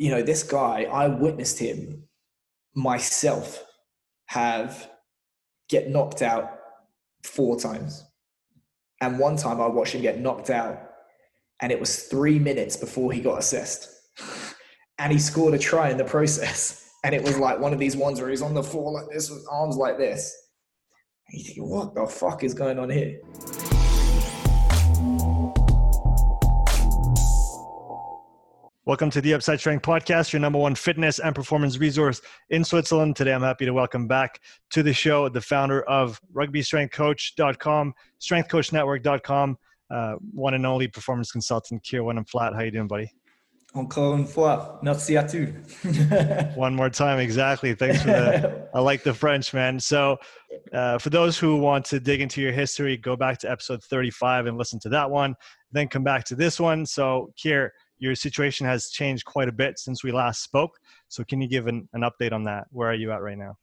you know, this guy, I witnessed him myself have get knocked out four times. And one time I watched him get knocked out, and it was three minutes before he got assessed. and he scored a try in the process. And it was like one of these ones where he's on the floor like this with arms like this. And you think, what the fuck is going on here? Welcome to the Upside Strength Podcast, your number one fitness and performance resource in Switzerland. Today, I'm happy to welcome back to the show the founder of rugbystrengthcoach.com, strengthcoachnetwork.com, uh, one and only performance consultant, Keir Wenham-Flatt. How you doing, buddy? Encore une fois, merci à tous. one more time, exactly. Thanks for the. I like the French, man. So, uh, for those who want to dig into your history, go back to episode 35 and listen to that one. Then come back to this one. So, Keir your situation has changed quite a bit since we last spoke. So can you give an, an update on that? Where are you at right now?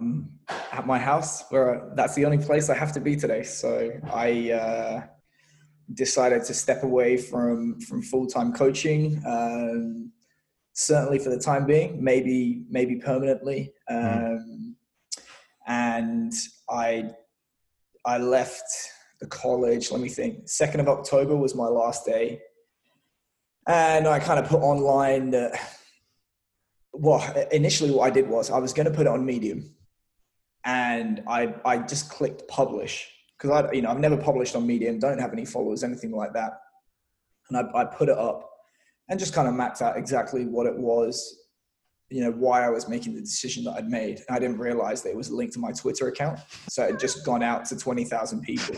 Um, at my house, where that's the only place I have to be today. So I uh, decided to step away from from full time coaching. Um, certainly for the time being, maybe maybe permanently. Mm-hmm. Um, mm. And I I left the college. Let me think. Second of October was my last day and I kind of put online that. Well, initially, what I did was I was going to put it on Medium, and I I just clicked publish because I you know I've never published on Medium, don't have any followers, anything like that, and I, I put it up and just kind of mapped out exactly what it was, you know, why I was making the decision that I'd made. And I didn't realize that it was linked to my Twitter account, so it had just gone out to twenty thousand people,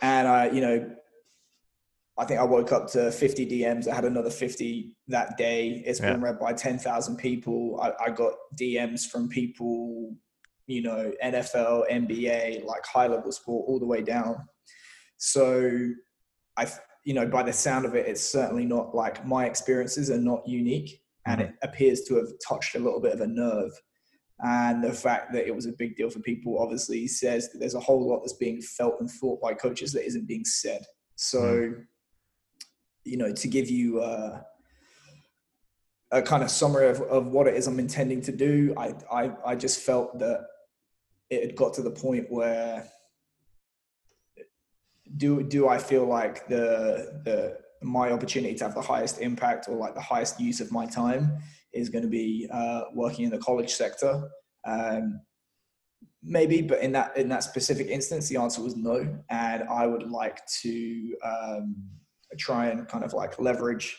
and I you know I think I woke up to 50 DMs. I had another 50 that day. It's been read by 10,000 people. I, I, got DMs from people, you know, NFL, NBA, like high level sport, all the way down. So I, you know, by the sound of it, it's certainly not like my experiences are not unique. And mm-hmm. it appears to have touched a little bit of a nerve. And the fact that it was a big deal for people obviously says that there's a whole lot that's being felt and thought by coaches that isn't being said. So, mm-hmm you know, to give you uh, a kind of summary of, of what it is I'm intending to do, I, I, I just felt that it had got to the point where do do I feel like the the my opportunity to have the highest impact or like the highest use of my time is going to be uh, working in the college sector. Um, maybe, but in that in that specific instance, the answer was no, and I would like to um, try and kind of like leverage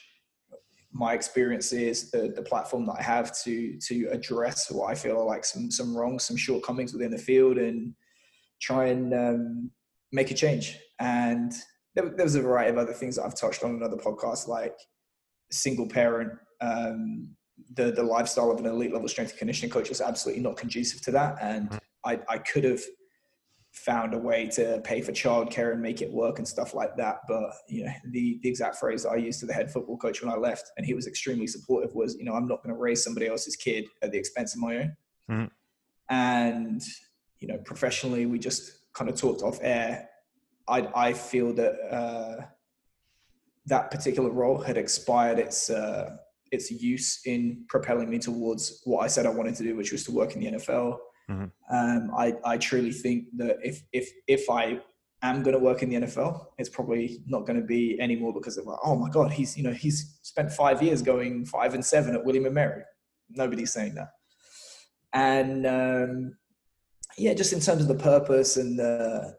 my experiences, the the platform that I have to to address what I feel are like some some wrongs, some shortcomings within the field, and try and um, make a change. And there, there, was a variety of other things that I've touched on in other podcasts, like single parent. Um, the the lifestyle of an elite level strength and conditioning coach is absolutely not conducive to that, and mm-hmm. I I could have found a way to pay for childcare and make it work and stuff like that. But you know, the the exact phrase I used to the head football coach when I left, and he was extremely supportive, was, you know, I'm not going to raise somebody else's kid at the expense of my own. Mm-hmm. And you know, professionally, we just kind of talked off air. I I feel that uh, that particular role had expired its uh, its use in propelling me towards what I said I wanted to do, which was to work in the NFL Mm-hmm. Um, I, I truly think that if if if I am going to work in the NFL, it's probably not going to be anymore because of like, oh my god, he's you know he's spent five years going five and seven at William and Mary. Nobody's saying that, and um, yeah, just in terms of the purpose and the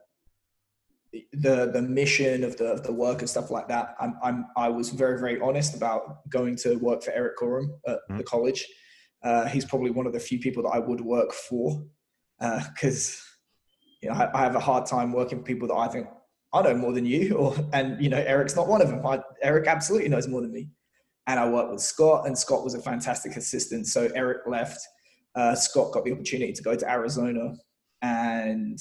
the the mission of the of the work and stuff like that, I'm I'm I was very very honest about going to work for Erik Korem at mm-hmm. the college uh, he's probably one of the few people that I would work for because uh, you know I, I, have a hard time working with people that I think I know more than you, or and you know Erik's not one of them. I, Erik absolutely knows more than me, and I worked with Scott, and Scott was a fantastic assistant. So Erik left. Uh, Scott got the opportunity to go to Arizona, and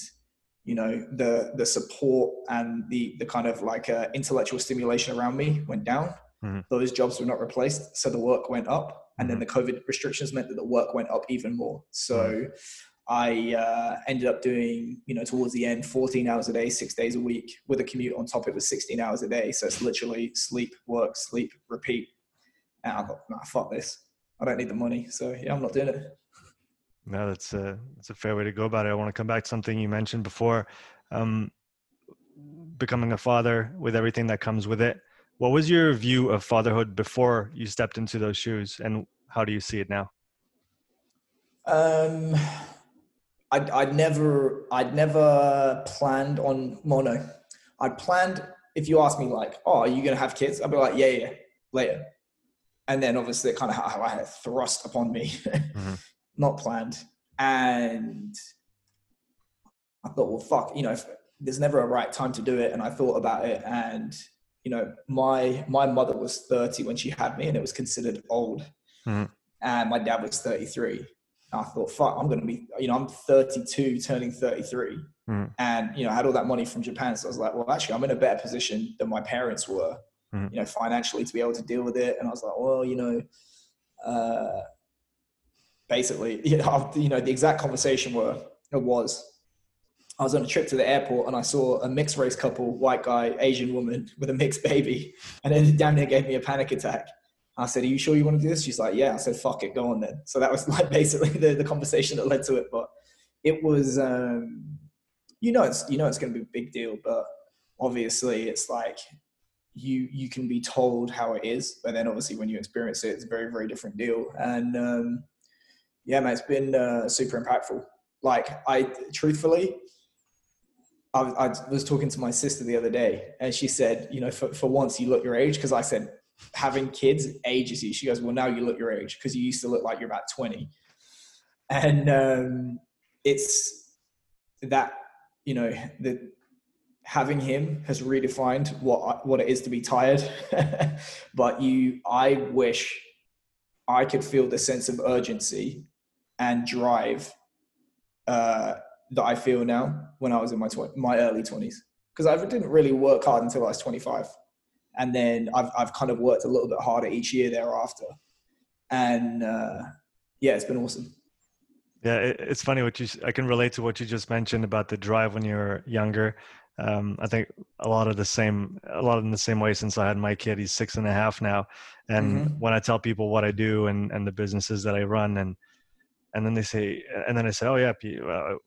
you know the the support and the the kind of like uh, intellectual stimulation around me went down. Mm-hmm. Those jobs were not replaced, so the work went up and then mm-hmm. the COVID restrictions meant that the work went up even more. So mm-hmm. I uh, ended up doing, you know, towards the end, 14 hours a day, six days a week with a commute on top. It was 16 hours a day. So it's literally sleep, work, sleep, repeat. And I thought, nah, fuck this. I don't need the money. So yeah, I'm not doing it. No, that's a that's a fair way to go about it. I want to come back to something you mentioned before, um, becoming a father with everything that comes with it. What was your view of fatherhood before you stepped into those shoes, and how do you see it now? Um, I'd, I'd never, I'd never planned on mono. I'd planned. If you ask me, like, "Oh, are you gonna have kids?" I'd be like, "Yeah, yeah, later." And then obviously, it kind of I thrust upon me, mm-hmm. not planned. And I thought, well, fuck, you know, there's never a right time to do it. And I thought about it, and you know, my my mother was 30 when she had me, and it was considered old. Mm-hmm. And my dad was 33. I thought, fuck, I'm going to be, you know, I'm 32, turning 33. Mm. And, you know, I had all that money from Japan. So I was like, well, actually, I'm in a better position than my parents were, mm. you know, financially to be able to deal with it. And I was like, well, you know, uh, basically, you know, you know, the exact conversation were, it was, I was on a trip to the airport and I saw a mixed race couple, white guy, Asian woman with a mixed baby. And then damn near gave me a panic attack. I said, Are you sure you want to do this? She's like, Yeah. I said, Fuck it, go on then. So that was like basically the, the conversation that led to it. But it was, um, you know, it's, you know, it's going to be a big deal, but obviously it's like you, you can be told how it is, but then obviously when you experience it, it's a very, very different deal. And, um, yeah, man, it's been uh, super impactful. Like I, truthfully, I, I was talking to my sister the other day and she said, you know, for, for once you look your age. Cause I said, having kids ages you. She goes, well, now you look your age because you used to look like you're about 20. And um, it's that, you know, that having him has redefined what, what it is to be tired. but you, I wish I could feel the sense of urgency and drive uh, that I feel now when I was in my, tw- my early 20s. Because I didn't really work hard until I was 25 and then I've I've kind of worked a little bit harder each year thereafter, and uh, yeah, it's been awesome. Yeah, it's funny what you. I can relate to what you just mentioned about the drive when you're younger. Um, I think a lot of the same, a lot of in the same way since I had my kid. He's six and a half now, and mm-hmm. when I tell people what I do and and the businesses that I run, and and then they say, and then I say, oh yeah,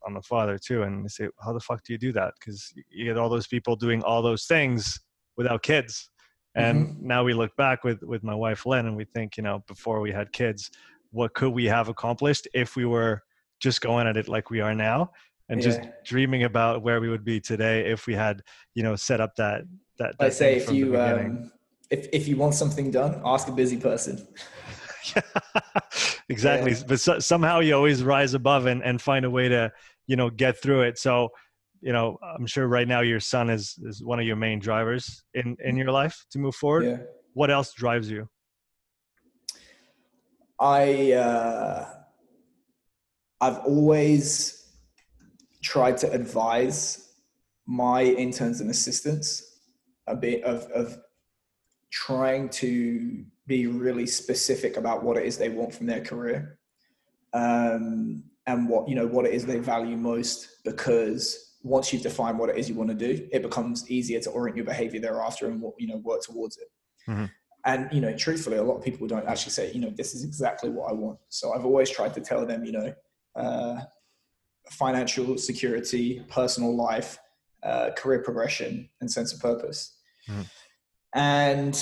I'm a father too, and they say, how the fuck do you do that? Because you get all those people doing all those things without kids, and mm-hmm. now we look back with with my wife Lynn, and we think, you know, before we had kids, what could we have accomplished if we were just going at it like we are now, and yeah. just dreaming about where we would be today if we had, you know, set up that that. that I say if you um, if if you want something done, ask a busy person. exactly, yeah. but so, somehow you always rise above and and find a way to you know get through it. So you know i'm sure right now your son is is one of your main drivers in in your life to move forward yeah. what else drives you i uh i've always tried to advise my interns and assistants a bit of of trying to be really specific about what it is they want from their career um, and what you know what it is they value most because once you've defined what it is you want to do, it becomes easier to orient your behavior thereafter and you know work towards it. Mm-hmm. And you know, truthfully, a lot of people don't actually say, you know, this is exactly what I want. So I've always tried to tell them, you know, uh, financial security, personal life, uh, career progression, and sense of purpose. Mm-hmm. And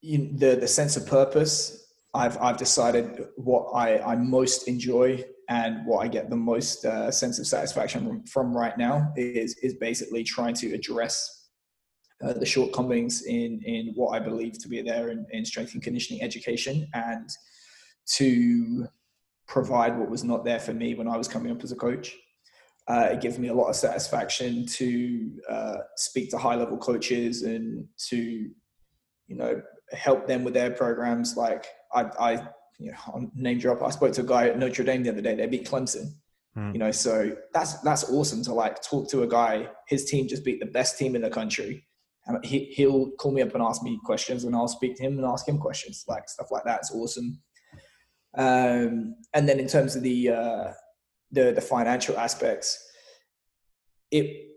you, the the sense of purpose, I've I've decided what I I most enjoy and what I get the most uh, sense of satisfaction from, right now is is basically trying to address uh, the shortcomings in in what I believe to be there in, in strength and conditioning education, and to provide what was not there for me when I was coming up as a coach. Uh, it gives me a lot of satisfaction to uh, speak to high level coaches and to you know help them with their programs. Like I, I you know, name drop. I spoke to a guy at Notre Dame the other day. They beat Clemson. Mm. You know, so that's that's awesome to like talk to a guy. His team just beat the best team in the country. And he he'll call me up and ask me questions, and I'll speak to him and ask him questions, like stuff like that. It's awesome. Um, and then in terms of the uh, the the financial aspects, it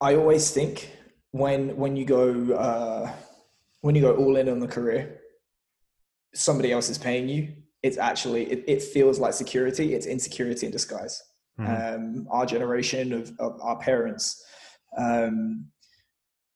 I always think when when you go uh, when you go all in on the career, somebody else is paying you. It's actually it, it feels like security. It's insecurity in disguise. Mm-hmm. Um, our generation of, of our parents, um,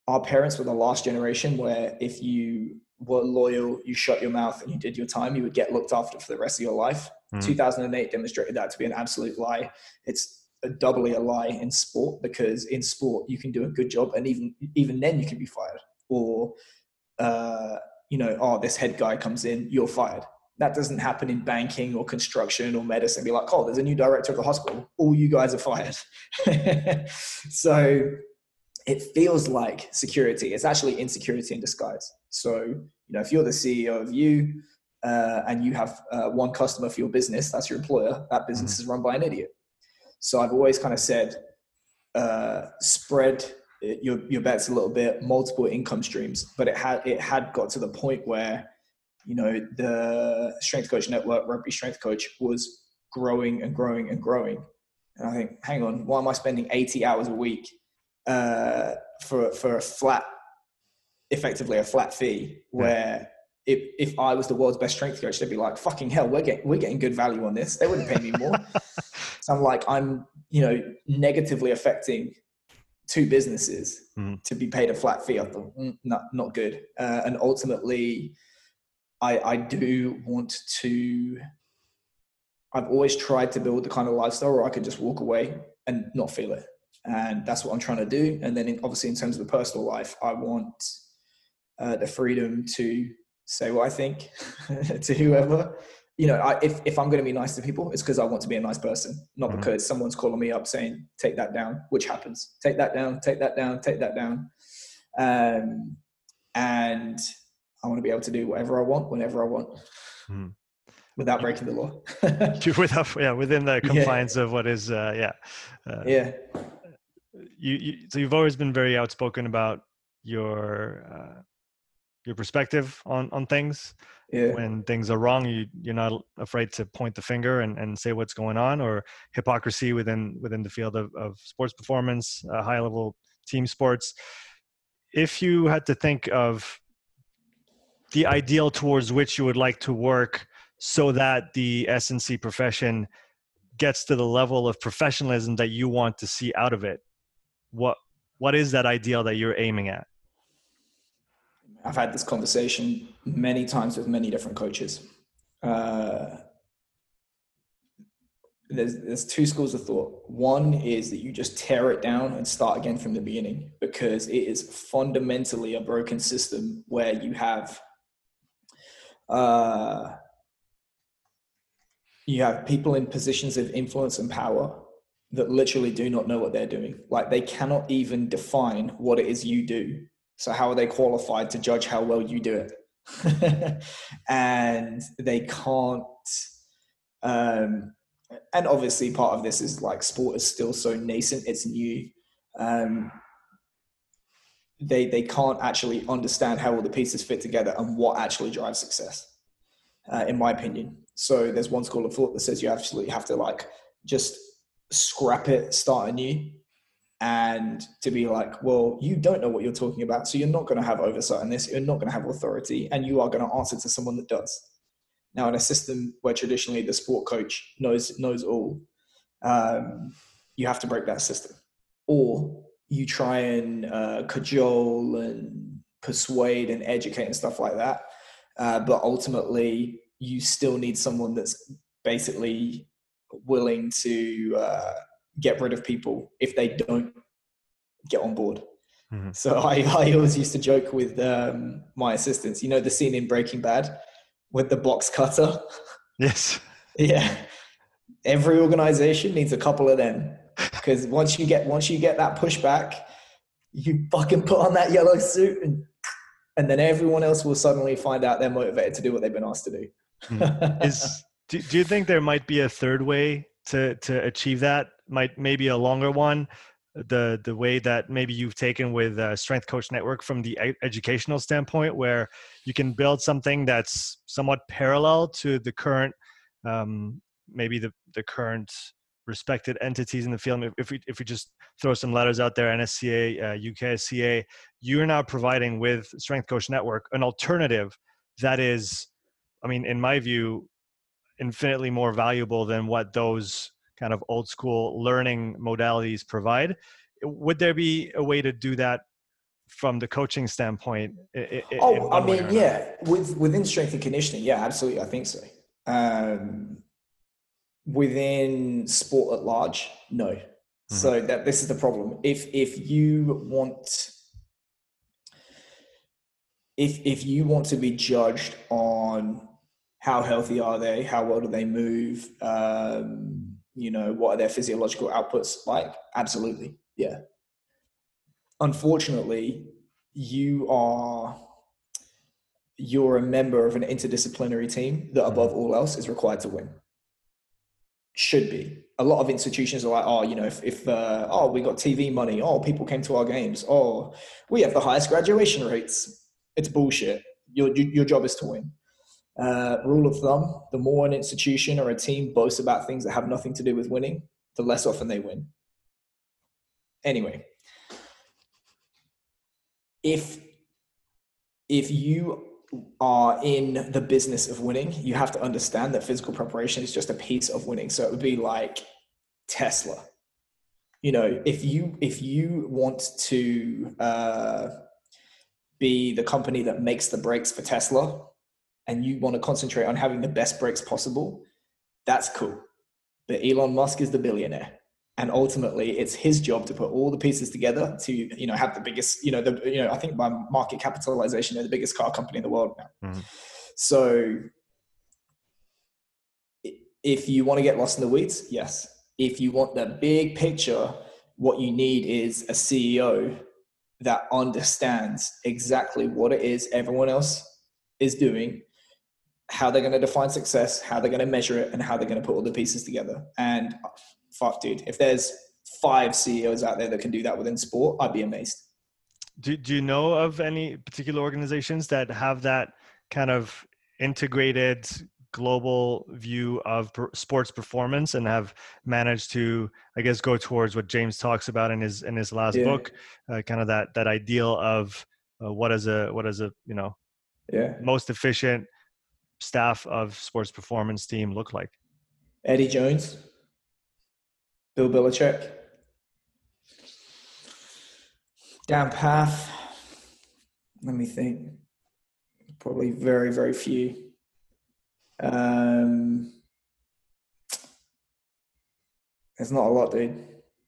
our parents were the last generation where if you were loyal, you shut your mouth and you did your time, you would get looked after for the rest of your life. Mm. 2008 demonstrated that to be an absolute lie. It's a doubly a lie in sport because in sport you can do a good job and even even then you can be fired. Or uh, you know oh this head guy comes in you're fired. That doesn't happen in banking or construction or medicine. Be like oh there's a new director of the hospital. All you guys are fired. So it feels like security it's actually insecurity in disguise. So you know if you're the ceo of you uh, and you have uh, one customer for your business that's your employer that business mm-hmm. is run by an idiot so I've always kind of said, uh, spread your your bets a little bit, multiple income streams. But it had it had got to the point where, you know, the strength coach network, rugby strength coach, was growing and growing and growing. And I think, hang on, why am I spending 80 hours a week uh, for for a flat, effectively a flat fee, where if, if I was the world's best strength coach, they'd be like, fucking hell, we're getting, we're getting good value on this. They wouldn't pay me more. so I'm like, I'm, you know, negatively affecting two businesses mm. to be paid a flat fee. I thought, mm, not, not good. Uh, and ultimately, I, I do want to, I've always tried to build the kind of lifestyle where I could just walk away and not feel it. And that's what I'm trying to do. And then in, obviously in terms of the personal life, I want uh, the freedom to say what I think to whoever. You know, I, if, if I'm going to be nice to people, it's because I want to be a nice person, not mm-hmm. because someone's calling me up saying, take that down, which happens. Take that down, take that down, take that down. Um, and I want to be able to do whatever I want, whenever I want. Mm. Without breaking the law, without yeah, within the confines yeah. of what is uh, yeah, uh, yeah. You, you so you've always been very outspoken about your uh, your perspective on on things. Yeah. when things are wrong you you're not afraid to point the finger and, and say what's going on or hypocrisy within within the field of, of sports performance uh, high level team sports. If you had to think of the ideal towards which you would like to work so that the S&C profession gets to the level of professionalism that you want to see out of it what what is that ideal that you're aiming at I've had this conversation many times with many different coaches. Uh, there's there's two schools of thought. One is that you just tear it down and start again from the beginning because it is fundamentally a broken system where you have uh, you have people in positions of influence and power that literally do not know what they're doing. Like they cannot even define what it is you do so how are they qualified to judge how well you do it? and they can't. Um, and obviously, part of this is like sport is still so nascent; it's new. Um, they they can't actually understand how all the pieces fit together and what actually drives success, uh, in my opinion. So there's one school of thought that says you absolutely have to like just scrap it, start anew, and to be like, well, you don't know what you're talking about, so you're not going to have oversight on this, you're not going to have authority, and you are going to answer to someone that does. Now, in a system where traditionally the sport coach knows knows all, um, you have to break that system, or you try and uh, cajole and persuade and educate and stuff like that, uh, but ultimately you still need someone that's basically willing to uh, get rid of people if they don't get on board. Mm-hmm. So I, I always used to joke with um, my assistants, you know, the scene in Breaking Bad with the box cutter. Yes. yeah. Every organization needs a couple of them because once you get once you get that pushback, you fucking put on that yellow suit and and then everyone else will suddenly find out they're motivated to do what they've been asked to do. mm. Is do, do you think there might be a third way to to achieve that? Might maybe a longer one. The the way that maybe you've taken with uh, Strength Coach Network from the educational standpoint, where you can build something that's somewhat parallel to the current, um, maybe the the current respected entities in the field. If we if we just throw some letters out there, NSCA, uh, UKSCA, you are now providing with Strength Coach Network an alternative that is, I mean, in my view, infinitely more valuable than what those kind of old school learning modalities provide. Would there be a way to do that from the coaching standpoint? oh, I mean, yeah, with within strength and conditioning, yeah, absolutely, I think so. Um, within sport at large, no. Mm-hmm. So that this is the problem. If if you want if if you want to be judged on how healthy are they, how well do they move, um, you know, what are their physiological outputs like? Absolutely, yeah. Unfortunately, you are you're a member of an interdisciplinary team that above all else is required to win should be. A lot of institutions are like, oh, you know, if, if uh, oh, we got TV money, oh, people came to our games, oh, we have the highest graduation rates. It's bullshit. Your, your job is to win. Uh, rule of thumb the more an institution or a team boasts about things that have nothing to do with winning, the less often they win. Anyway, if if you are in the business of winning, you have to understand that physical preparation is just a piece of winning. So it would be like Tesla. You know, if you if you want to uh, be the company that makes the brakes for Tesla, and you want to concentrate on having the best brakes possible, that's cool. But Elon Musk is the billionaire and ultimately it's his job to put all the pieces together to you know have the biggest you know the you know i think by market capitalization they're the biggest car company in the world now mm-hmm. so if you want to get lost in the weeds yes if you want the big picture what you need is a ceo that understands exactly what it is everyone else is doing how they're going to define success how they're going to measure it and how they're going to put all the pieces together and fuck, dude, if there's five CEOs out there that can do that within sport, I'd be amazed. Do, do you know of any particular organizations that have that kind of integrated global view of sports performance and have managed to i guess go towards what james talks about in his in his last yeah. book uh, kind of that that ideal of uh, what is a what is a you know yeah most efficient staff of sports performance team look like eddie jones Bill Belichick. Dan Pfaff. Let me think. Probably very, very few. Um, there's not a lot, dude.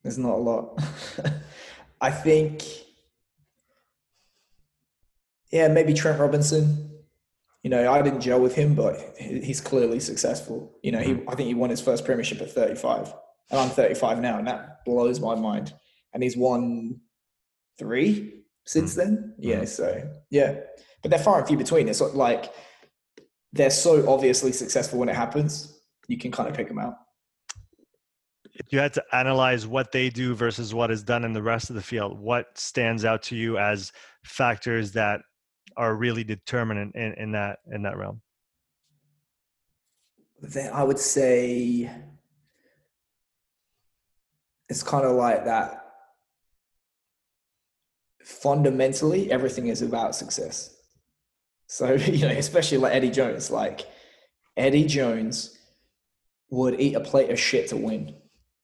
There's not a lot. I think, yeah, maybe Trent Robinson. You know, I didn't gel with him, but he's clearly successful. You know, he I think he won his first premiership at 35 and I'm 35 now, and that blows my mind. And he's won three since mm. then. Yeah, mm. so yeah, but they're far and few between. It's like they're so obviously successful when it happens, you can kind of pick them out. If you had to analyze what they do versus what is done in the rest of the field, what stands out to you as factors that are really determinant in, in that in that realm? Then I would say it's kind of like that. Fundamentally everything is about success. So you know especially like eddie jones like eddie jones would eat a plate of shit to win.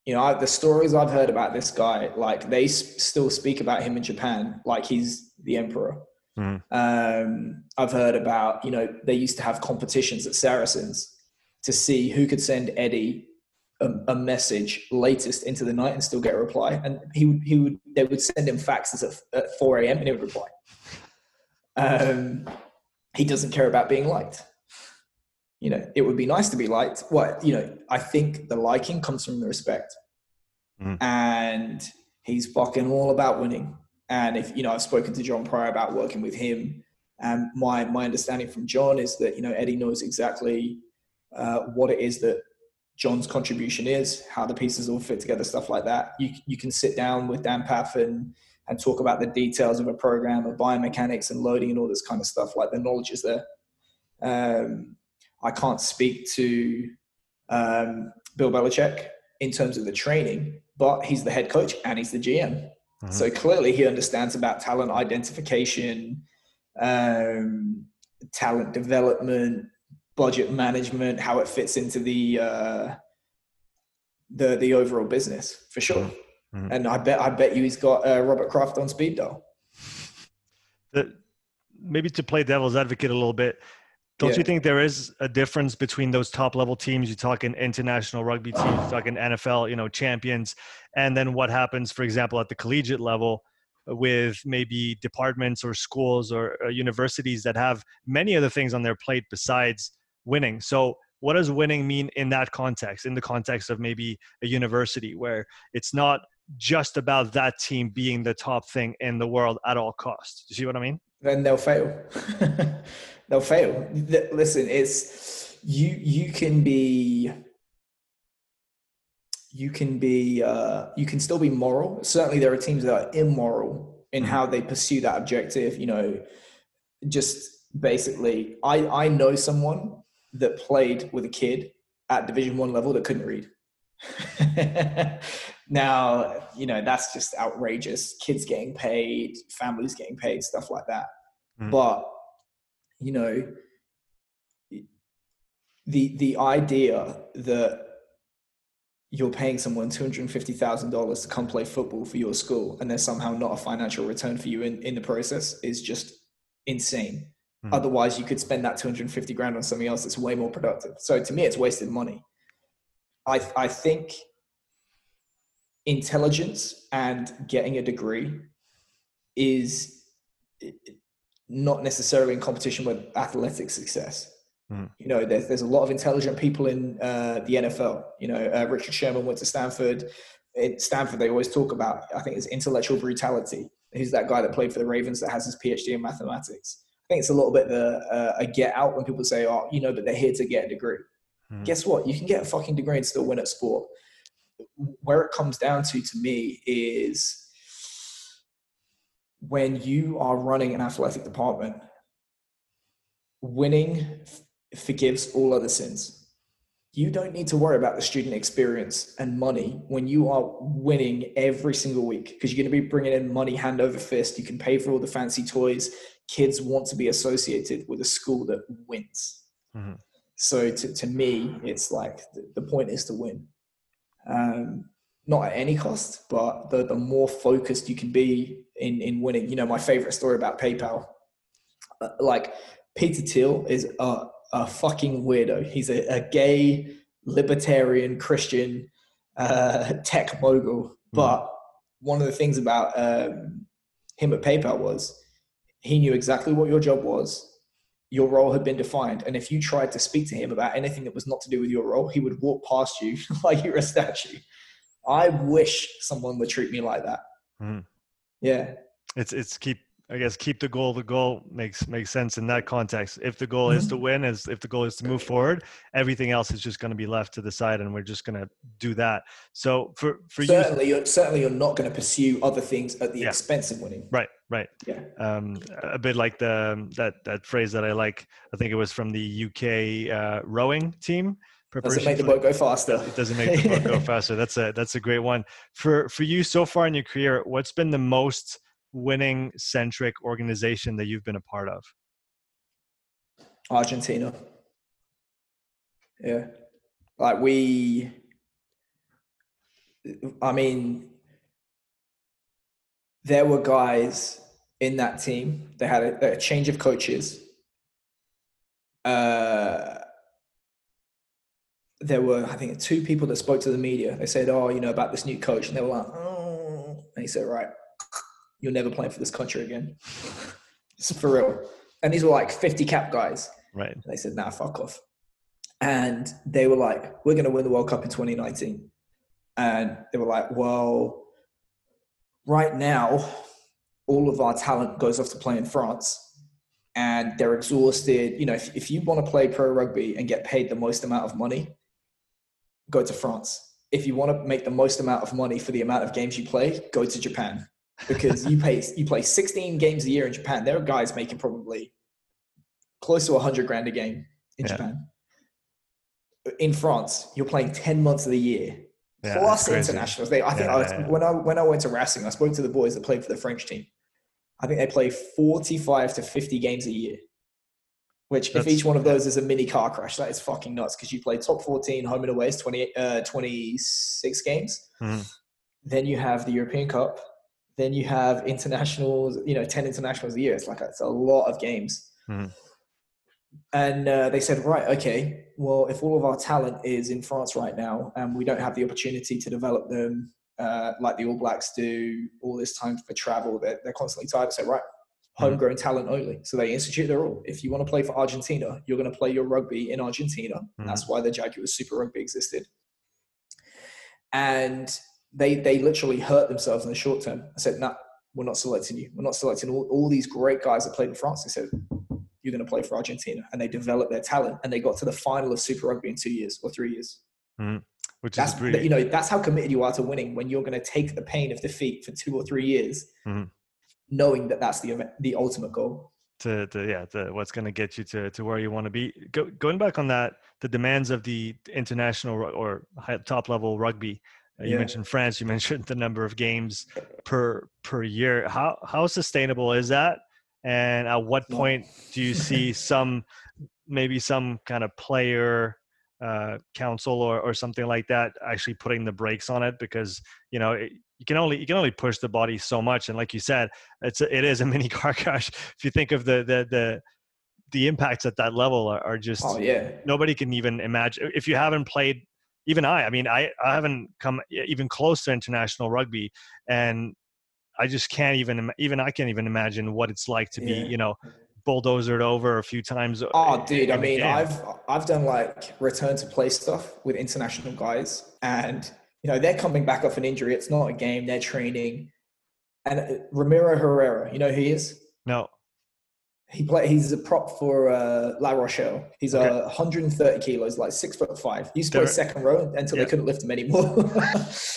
You know I, the stories i've heard about this guy like they still speak about him in japan like he's the emperor mm. um, i've heard about you know they used to have competitions at saracens to see who could send eddie a, a, message latest into the night and still get a reply. And he would, he would, they would send him faxes at, at 4 a.m. and he would reply. Um, he doesn't care about being liked. You know, it would be nice to be liked. What, you know, I think the liking comes from the respect. Mm. And he's fucking all about winning. And if, you know, I've spoken to John Pryor about working with him. And my, my understanding from John is that, you know, Eddie knows exactly uh, what it is that John's contribution is, how the pieces all fit together, stuff like that. You you can sit down with Dan Pfaff and and talk about the details of a program, of biomechanics and loading and all this kind of stuff. Like the knowledge is there. Um, I can't speak to um, Bill Belichick, in terms of the training, but he's the head coach and he's the GM. Mm-hmm. So clearly he understands about talent identification, um, talent development, budget management, how it fits into the uh, the the overall business for sure. Mm-hmm. mm-hmm. And I bet I bet you he's got uh, Robert Kraft on speed dial. The, maybe to play devil's advocate a little bit, don't yeah. you think there is a difference between those top level teams? You talk in international rugby teams, you talk in NFL, you know, champions, and then what happens, for example, at the collegiate level with maybe departments or schools or uh, universities that have many other things on their plate besides winning. So, what does winning mean in that context? In the context of maybe a university where it's not just about that team being the top thing in the world at all costs. Do you see what I mean? Then they'll fail. they'll fail. Listen, it's you. You can be. You can be. Uh, you can still be moral. Certainly, there are teams that are immoral in mm-hmm. how they pursue that objective. You know, just basically, I I know someone that played with a kid at Division One level that couldn't read. now, you know, that's just outrageous. Kids getting paid, families getting paid, stuff like that. Mm. But you know, the the idea that you're paying someone two hundred and fifty thousand dollars to come play football for your school, and there's somehow not a financial return for you in in the process is just insane. Mm. Otherwise, you could spend that two hundred and fifty grand on something else that's way more productive. So to me, it's wasted money. I I think intelligence and getting a degree is not necessarily in competition with athletic success. Mm. You know, there's there's a lot of intelligent people in uh, the NFL. You know, uh, Richard Sherman went to Stanford. At Stanford, they always talk about I think it's intellectual brutality. He's that guy that played for the Ravens that has his PhD in mathematics. I think it's a little bit the uh, a get out when people say, "Oh, you know," but they're here to get a degree. Mm. Guess what? You can get a fucking degree and still win at sport. Where it comes down to, to me, is when you are running an athletic department, winning forgives all other sins. You don't need to worry about the student experience and money when you are winning every single week because you're going to be bringing in money hand over fist. You can pay for all the fancy toys. Kids want to be associated with a school that wins. Mm-hmm. So to, to me, it's like the, the point is to win. Um, not at any cost, but the, the more focused you can be in, in winning. You know, my favorite story about PayPal, uh, like Peter Thiel is a, a fucking weirdo. He's a, a gay, libertarian, Christian uh, tech mogul. Mm. But one of the things about um, him at PayPal was he knew exactly what your job was. Your role had been defined. And if you tried to speak to him about anything that was not to do with your role, he would walk past you like you're a statue. I wish someone would treat me like that. Mm. Yeah. It's it's keep I guess keep the goal. The goal makes makes sense in that context. If the goal mm-hmm. is to win, is if the goal is to move forward, everything else is just going to be left to the side, and we're just going to do that. So for for certainly, you, you're, certainly you're not going to pursue other things at the yeah. expense of winning. Right, right. Yeah. Um, a bit like the that that phrase that I like. I think it was from the UK uh, rowing team doesn't make the boat go faster. It doesn't make the boat go faster. That's a that's a great one for for you so far in your career. What's been the most winning centric organization that you've been a part of? Argentina. Yeah, like we. I mean, there were guys in that team. They had a, a change of coaches. Uh, there were, I think, two people that spoke to the media. They said, "Oh, you know about this new coach," and they were like, "Oh," and he said, "Right, you're never playing for this country again." it's for real. And these were like 50 cap guys. Right. And they said, "Nah, fuck off." And they were like, "We're going to win the World Cup in 2019," and they were like, "Well, right now, all of our talent goes off to play in France." and they're exhausted. You know, if, if you want to play pro rugby and get paid the most amount of money, go to France. If you want to make the most amount of money for the amount of games you play, go to Japan because you pay you play 16 games a year in Japan. There are guys making probably close to 100 grand a game in yeah. Japan. In France, you're playing 10 months of the year. yeah, plus internationals. They, I think yeah, I, when I when I went to Racing, I spoke to the boys that played for the French team. I think they play 45 to 50 games a year. Which, That's, if each one of those is a mini car crash, that is fucking nuts because you play top 14 home and away, 20, uh, 26 games. Mm-hmm. Then you have the European Cup. Then you have internationals, you know, 10 internationals a year. It's like, it's a lot of games. Mm-hmm. And uh, they said, right, okay, well, if all of our talent is in France right now and we don't have the opportunity to develop them uh, like the All Blacks do, all this time for travel, they're, they're constantly tired. So, right, Mm-hmm. homegrown talent only. So they institute their rule. If you want to play for Argentina, you're going to play your rugby in Argentina. Mm-hmm. That's why the Jaguars Super Rugby existed. And they they literally hurt themselves in the short term. I said, "No, nah, we're not selecting you. We're not selecting all, all these great guys that played in France." They said, "You're going to play for Argentina," and they developed their talent, and they got to the final of Super Rugby in two years or three years. Mm-hmm. Which that's, is pretty... you know that's how committed you are to winning when you're going to take the pain of defeat for two or three years mm-hmm knowing that that's the the ultimate goal. To, to yeah to what's going to get you to, to where you want to be. Go, going back on that the demands of the international or high, top level rugby uh, you yeah. mentioned france you mentioned the number of games per per year. How how sustainable is that? And at what point do you see some maybe some kind of player uh, council or, or something like that actually putting the brakes on it? Because you know it, you can only you can only push the body so much and like you said it's a, it is a mini car crash. If you think of the the the the impacts at that level are, are just oh yeah. nobody can even imagine if you haven't played even i i mean i i haven't come even close to international rugby and i just can't even even i can't even imagine what it's like to yeah. be you know bulldozered over a few times uh, oh dude i mean i've i've done like return to play stuff with international guys and you know, they're coming back off an injury. It's not a game. They're training. And uh, Ramiro Herrera, you know who he is? No. He play. He's a prop for uh, La Rochelle. He's okay. uh, 130 kilos, like six foot five. He used to play second row until yeah. they couldn't lift him anymore.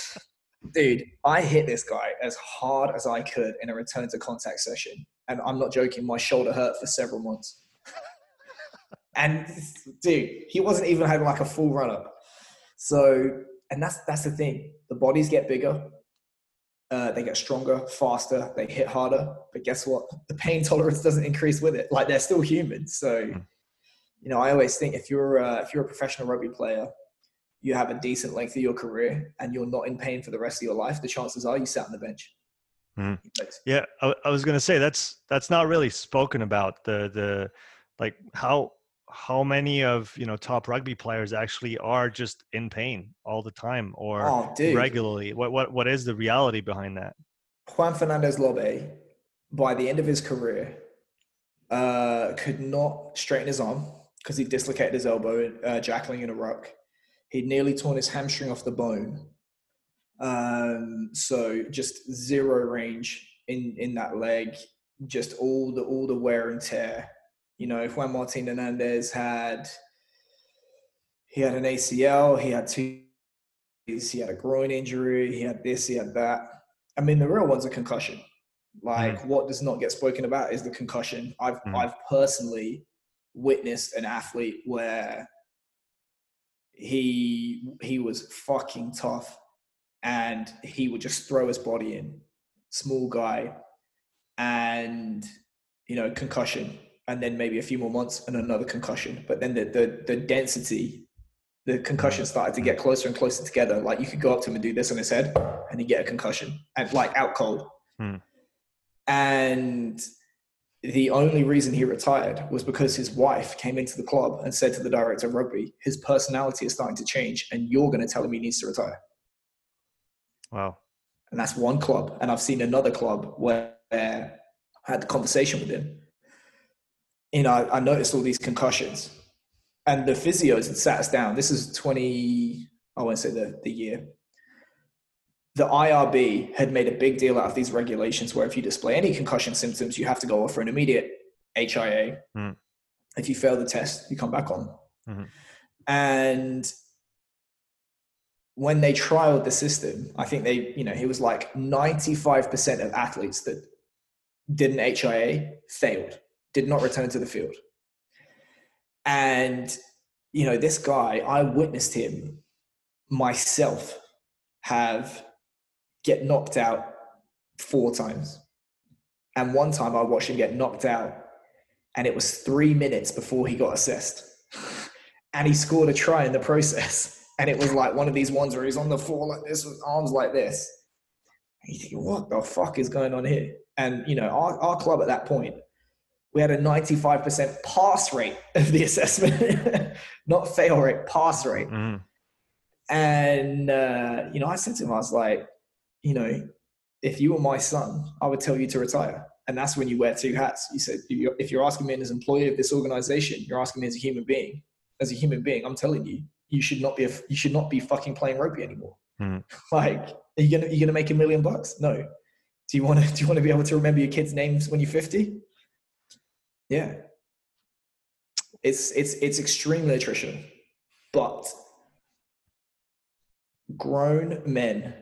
Dude, I hit this guy as hard as I could in a return to contact session, and I'm not joking. My shoulder hurt for several months. and dude, he wasn't even having like a full run up. So and that's that's the thing. The bodies get bigger, uh, they get stronger, faster, they hit harder. But guess what? The pain tolerance doesn't increase with it. Like they're still human. So, hmm. you know, I always think if you're uh, if you're a professional rugby player, you have a decent length of your career, and you're not in pain for the rest of your life. The chances are you sat on the bench. Mm. Yeah, I, I was gonna say that's that's not really spoken about the the like how how many of you know top rugby players actually are just in pain all the time or oh, regularly? What what what is the reality behind that? Juan fernandez lobbe by the end of his career uh, could not straighten his arm because he dislocated his elbow uh, jackling in a ruck. He'd nearly torn his hamstring off the bone. Um, so just zero range in in that leg just all the all the wear and tear you know, if Juan Martin Hernandez had he had an ACL, he had two, he had a groin injury, he had this, he had that. I mean, the real one's a concussion. Like, mm. what does not get spoken about is the concussion. I've mm. I've personally witnessed an athlete where he he was fucking tough, and he would just throw his body in, small guy, and you know concussion and then maybe a few more months and another concussion. But then the the, the density, the concussion started to get closer and closer together. Like you could go up to him and do this on his head, and you get a concussion, and like out cold. Hmm. And the only reason he retired was because his wife came into the club and said to the director of rugby, his personality is starting to change, and you're going to tell him he needs to retire. Wow. And that's one club. And I've seen another club where I had the conversation with him you know, I, I noticed all these concussions, and the physios had sat us down. This is twenty. I won't say the the year. The IRB had made a big deal out of these regulations where if you display any concussion symptoms, you have to go off for an immediate HIA. Mm. If you fail the test, you come back on. Mm-hmm. And when they trialed the system, I think they, you know, it was like 95% of athletes that did an HIA failed did not return to the field. And, you know, this guy, I witnessed him myself have get knocked out four times. And one time I watched him get knocked out, and it was three minutes before he got assessed. and he scored a try in the process. And it was like one of these ones where he's on the floor like this with arms like this. And you think, what the fuck is going on here? And you know, our, our club at that point, we had a 95% pass rate of the assessment, not fail rate, pass rate. Mm. And uh, you know, I said to him, I was like, you know, if you were my son, I would tell you to retire. And that's when you wear two hats. You said, if you're asking me as an employee of this organization, you're asking me as a human being. As a human being, I'm telling you, you should not be a, you should not be fucking playing rugby anymore. Mm. Like, are you gonna you gonna make a million bucks? No. Do you want to do you want to be able to remember your kids' names when you're 50? Yeah. It's it's it's extremely attritional, but grown men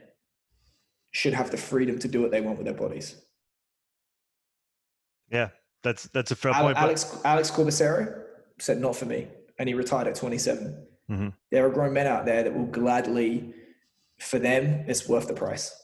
should have the freedom to do what they want with their bodies. Yeah, that's that's a fair Alex, point. Alex Alex Corbisiero said not for me, and he retired at 27. Mm-hmm. There are grown men out there that will gladly, for them, it's worth the price.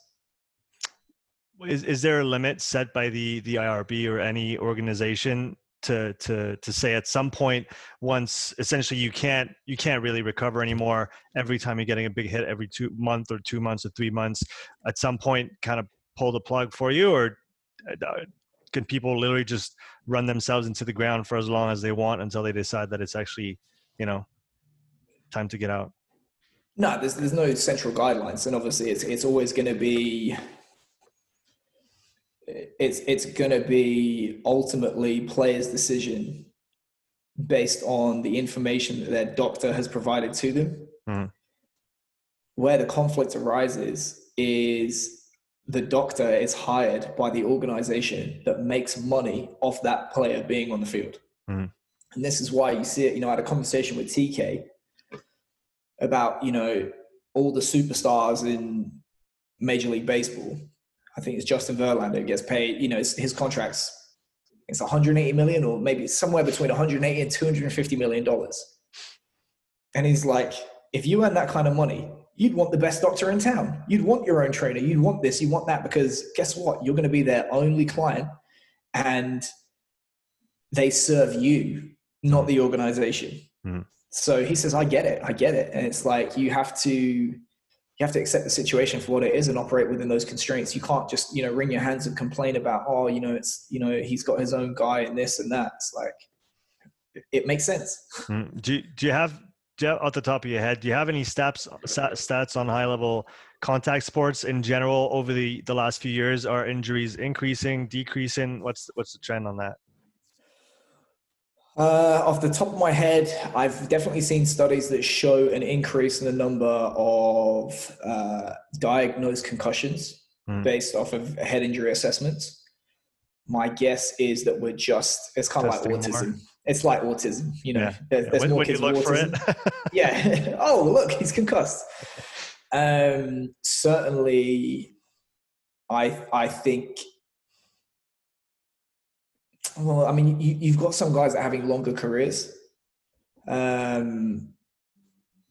Is is there a limit set by the the IRB or any organization to to to say at some point once essentially you can't you can't really recover anymore. Every time you're getting a big hit every two month or two months or three months at some point kind of pull the plug for you or uh, can people literally just run themselves into the ground for as long as they want until they decide that it's actually you know time to get out? No there's there's no central guidelines and obviously it's it's always going to be it's it's going to be ultimately players' decision based on the information that their doctor has provided to them. Mm. Where the conflict arises is the doctor is hired by the organization that makes money off that player being on the field. Mm. And this is why you see it. You know, I had a conversation with TK about, you know, all the superstars in Major League Baseball I think it's Justin Verlander who gets paid. You know, his contracts it's 180 million or maybe somewhere between 180 and 250 million dollars. And he's like, if you earn that kind of money, you'd want the best doctor in town. You'd want your own trainer. You'd want this. You want that because guess what? You're going to be their only client, and they serve you, not the organization. Mm. So he says, I get it. I get it. And it's like you have to you have to accept the situation for what it is and operate within those constraints. You can't just, you know, wring your hands and complain about, oh, you know, it's, you know, he's got his own guy and this and that. It's like, it makes sense. Mm. Do, you, do you have, do you have, off the top of your head, do you have any stats, stats on high level contact sports in general over the, the last few years? Are injuries increasing, decreasing? What's, what's the trend on that? Uh, off the top of my head, I've definitely seen studies that show an increase in the number of uh, diagnosed concussions mm. based off of head injury assessments. My guess is that we're just, it's kind of like autism. More. It's like autism, you know, yeah. there's, there's when, more when kids with autism. yeah. oh, look, he's concussed. Um, certainly, I, I think well, I mean, you, have got some guys that are having longer careers. Um,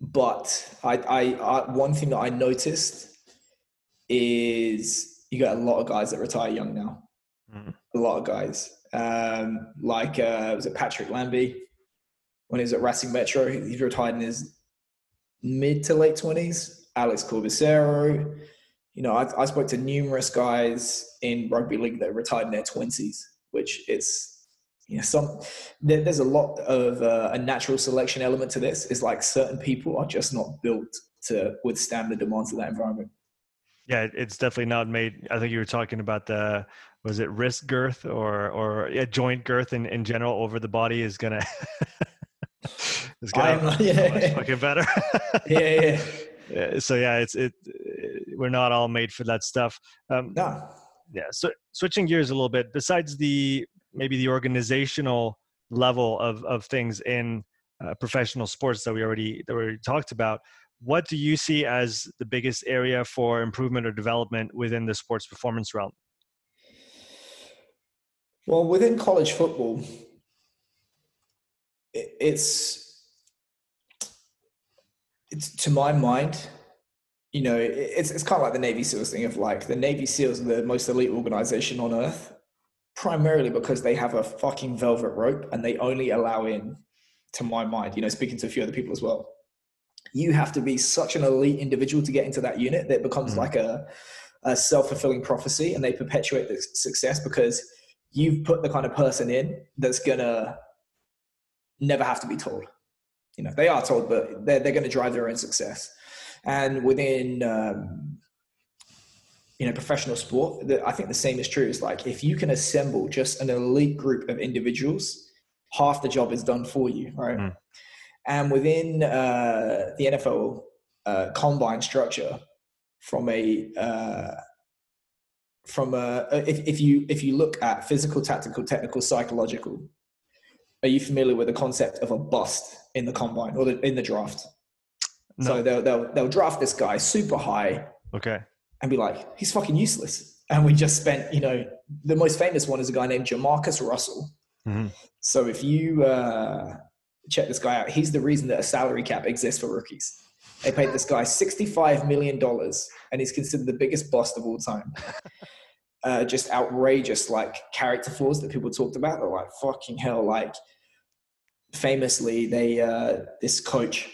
but I, I, I, one thing that I noticed is you got a lot of guys that retire young now. Mm. A lot of guys, um, like uh, was it Patrick Lambie when he was at Racing Metro? He retired in his mid to late twenties. Alex Corbisiero. You know, I, I spoke to numerous guys in rugby league that retired in their twenties which is you know some there, there's a lot of uh, a natural selection element to this. Is like certain people are just not built to withstand the demands of that environment. Yeah it's definitely not made i think you were talking about the was it wrist girth or or yeah, joint girth in, in general over the body is gonna is gonna yeah. fucking better. Yeah, yeah so yeah it's it we're not all made for that stuff. Um no yeah so switching gears a little bit besides the maybe the organizational level of of things in uh, professional sports that we already that we already talked about what do you see as the biggest area for improvement or development within the sports performance realm? Well within college football it's it's to my mind you know, it's it's kind of like the Navy SEALs thing of like the Navy SEALs are the most elite organization on earth, primarily because they have a fucking velvet rope and they only allow in, to my mind, you know, speaking to a few other people as well. You have to be such an elite individual to get into that unit that it becomes mm-hmm. like a, a self fulfilling prophecy, and they perpetuate the success because you've put the kind of person in that's gonna never have to be told. You know, they are told, but they're, they're going to drive their own success. And within, um, you know, professional sport, the, I think the same is true. It's like if you can assemble just an elite group of individuals, half the job is done for you, right? Mm. And within uh, the NFL uh, combine structure, from a uh, from a if, if you if you look at physical, tactical, technical, psychological, are you familiar with the concept of a bust in the combine or the, in the draft? No. So they'll, they'll, they'll draft this guy super high. Okay. And be like, he's fucking useless. And we just spent, you know, the most famous one is a guy named JaMarcus Russell. Mm-hmm. So if you uh, check this guy out, he's the reason that a salary cap exists for rookies. They paid this guy $65 million and he's considered the biggest bust of all time. Uh, just outrageous, like character flaws that people talked about. They're like, fucking hell, like famously, they uh, this coach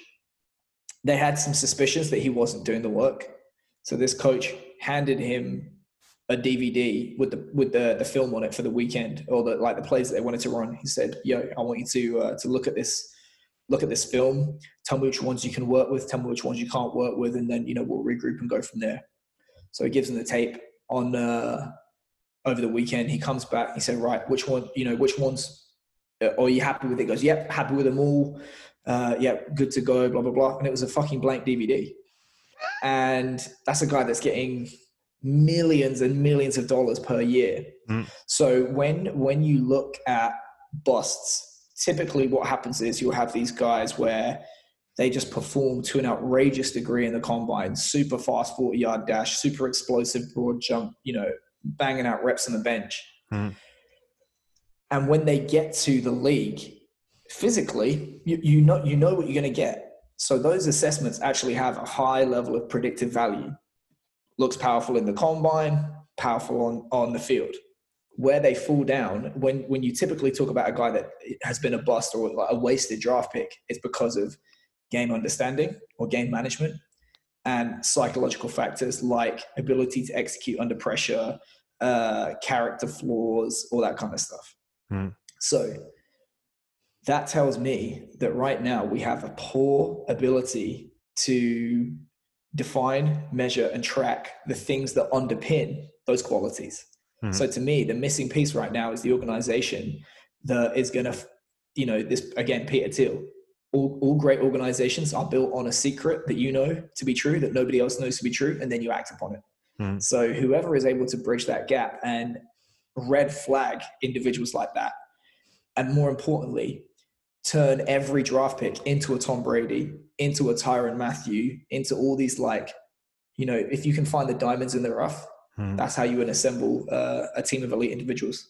they had some suspicions that he wasn't doing the work. So this coach handed him a DVD with the with the, the film on it for the weekend or the like the plays that they wanted to run. He said, "Yo, I want you to uh, to look at this look at this film. Tell me which ones you can work with. Tell me which ones you can't work with, and then you know we'll regroup and go from there." So he gives him the tape on uh, over the weekend. He comes back. He said, "Right, which one? You know, which ones uh, are you happy with it?" He goes, "Yep, happy with them all uh, yeah, good to go, blah, blah, blah. And it was a fucking blank DVD. And that's a guy that's getting millions and millions of dollars per year. Mm. So when when you look at busts, typically what happens is you'll have these guys where they just perform to an outrageous degree in the combine, super fast 40 yard dash, super explosive broad jump, you know, banging out reps on the bench. Mm. And when they get to the league, physically, you, you know you know what you're going to get. So those assessments actually have a high level of predictive value. Looks powerful in the combine, powerful on, on the field. Where they fall down, when when you typically talk about a guy that has been a bust or like a wasted draft pick, it's because of game understanding or game management and psychological factors like ability to execute under pressure, uh, character flaws, all that kind of stuff. Hmm. So that tells me that right now we have a poor ability to define, measure, and track the things that underpin those qualities. Mm-hmm. So to me, the missing piece right now is the organization that is going to, you know, this again, Peter Thiel. All, all great organizations are built on a secret that you know to be true, that nobody else knows to be true, and then you act upon it. Mm-hmm. So whoever is able to bridge that gap and red flag individuals like that, and more importantly, turn every draft pick into a Tom Brady, into a Tyrann Mathieu, into all these like, you know, if you can find the diamonds in the rough, hmm. that's how you would assemble uh, a team of elite individuals.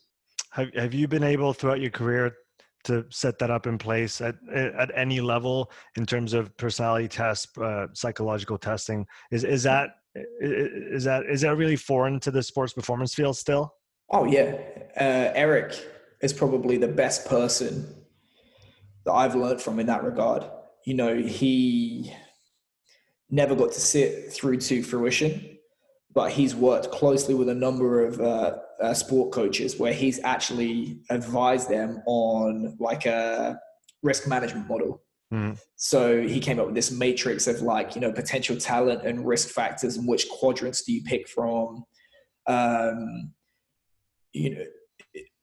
Have Have you been able throughout your career to set that up in place at at any level in terms of personality tests, uh, psychological testing? Is is that is that is that really foreign to the sports performance field still? Oh yeah, uh, Erik is probably the best person that I've learned from in that regard. You know, he never got to sit through to fruition, but he's worked closely with a number of uh, uh, sport coaches where he's actually advised them on like a risk management model. Mm. So he came up with this matrix of like, you know, potential talent and risk factors and which quadrants do you pick from. Um, you know,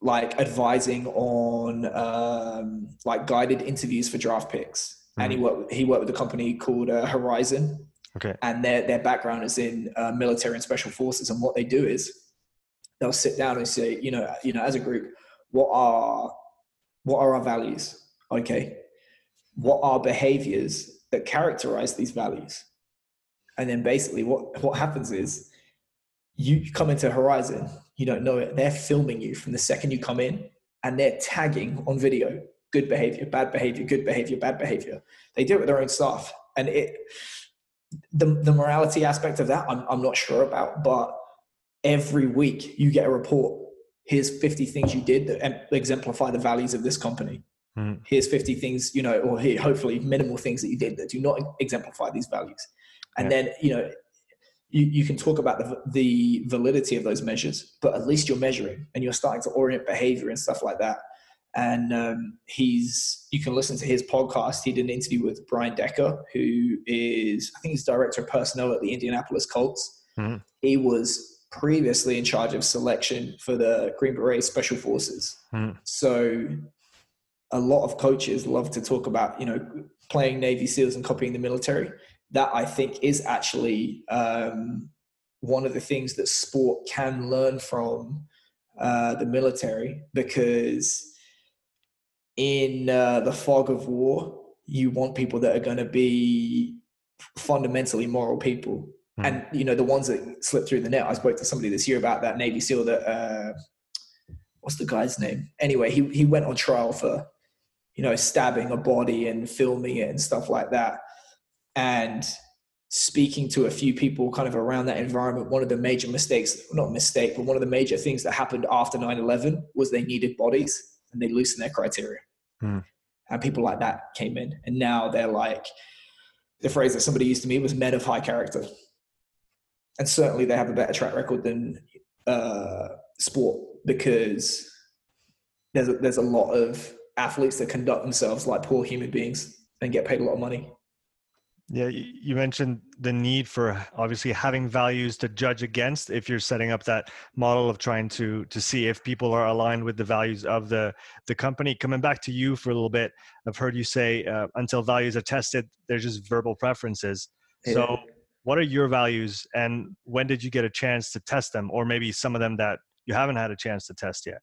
like advising on um, like guided interviews for draft picks. Mm-hmm. And he worked he worked with a company called uh, Horizon. Okay. And their their background is in uh, military and special forces. And what they do is they'll sit down and say, you know, you know, as a group, what are what are our values? Okay. What are behaviors that characterize these values? And then basically what what happens is you come into Horizon you don't know it. They're filming you from the second you come in and they're tagging on video good behavior, bad behavior, good behavior, bad behavior. They do it with their own staff. And it, the the morality aspect of that, I'm I'm not sure about, but every week you get a report. Here's 50 things you did that exemplify the values of this company. Mm. Here's 50 things, you know, or here, hopefully minimal things that you did that do not exemplify these values. And yeah. then, you know, you, you can talk about the, the validity of those measures, but at least you're measuring and you're starting to orient behavior and stuff like that. And um, he's, you can listen to his podcast. He did an interview with Brian Decker, who is, I think he's director of personnel at the Indianapolis Colts. Mm-hmm. He was previously in charge of selection for the Green Beret Special Forces. Mm-hmm. So a lot of coaches love to talk about, you know, playing Navy SEALs and copying the military that I think is actually um, one of the things that sport can learn from uh, the military because in uh, the fog of war, you want people that are going to be fundamentally moral people. Mm. And you know the ones that slip through the net. I spoke to somebody this year about that Navy SEAL. That uh, what's the guy's name? Anyway, he he went on trial for you know stabbing a body and filming it and stuff like that and speaking to a few people kind of around that environment one of the major mistakes not mistake but one of the major things that happened after 9-11 was they needed bodies and they loosened their criteria. Hmm. and people like that came in. And now they're like the phrase that somebody used to me was men of high character. And certainly they have a better track record than uh, sport because there's a, there's a lot of athletes that conduct themselves like poor human beings and get paid a lot of money yeah, you mentioned the need for obviously having values to judge against if you're setting up that model of trying to to see if people are aligned with the values of the the company. Coming back to you for a little bit, I've heard you say uh, until values are tested, they're just verbal preferences. Yeah. So, what are your values, and when did you get a chance to test them, or maybe some of them that you haven't had a chance to test yet?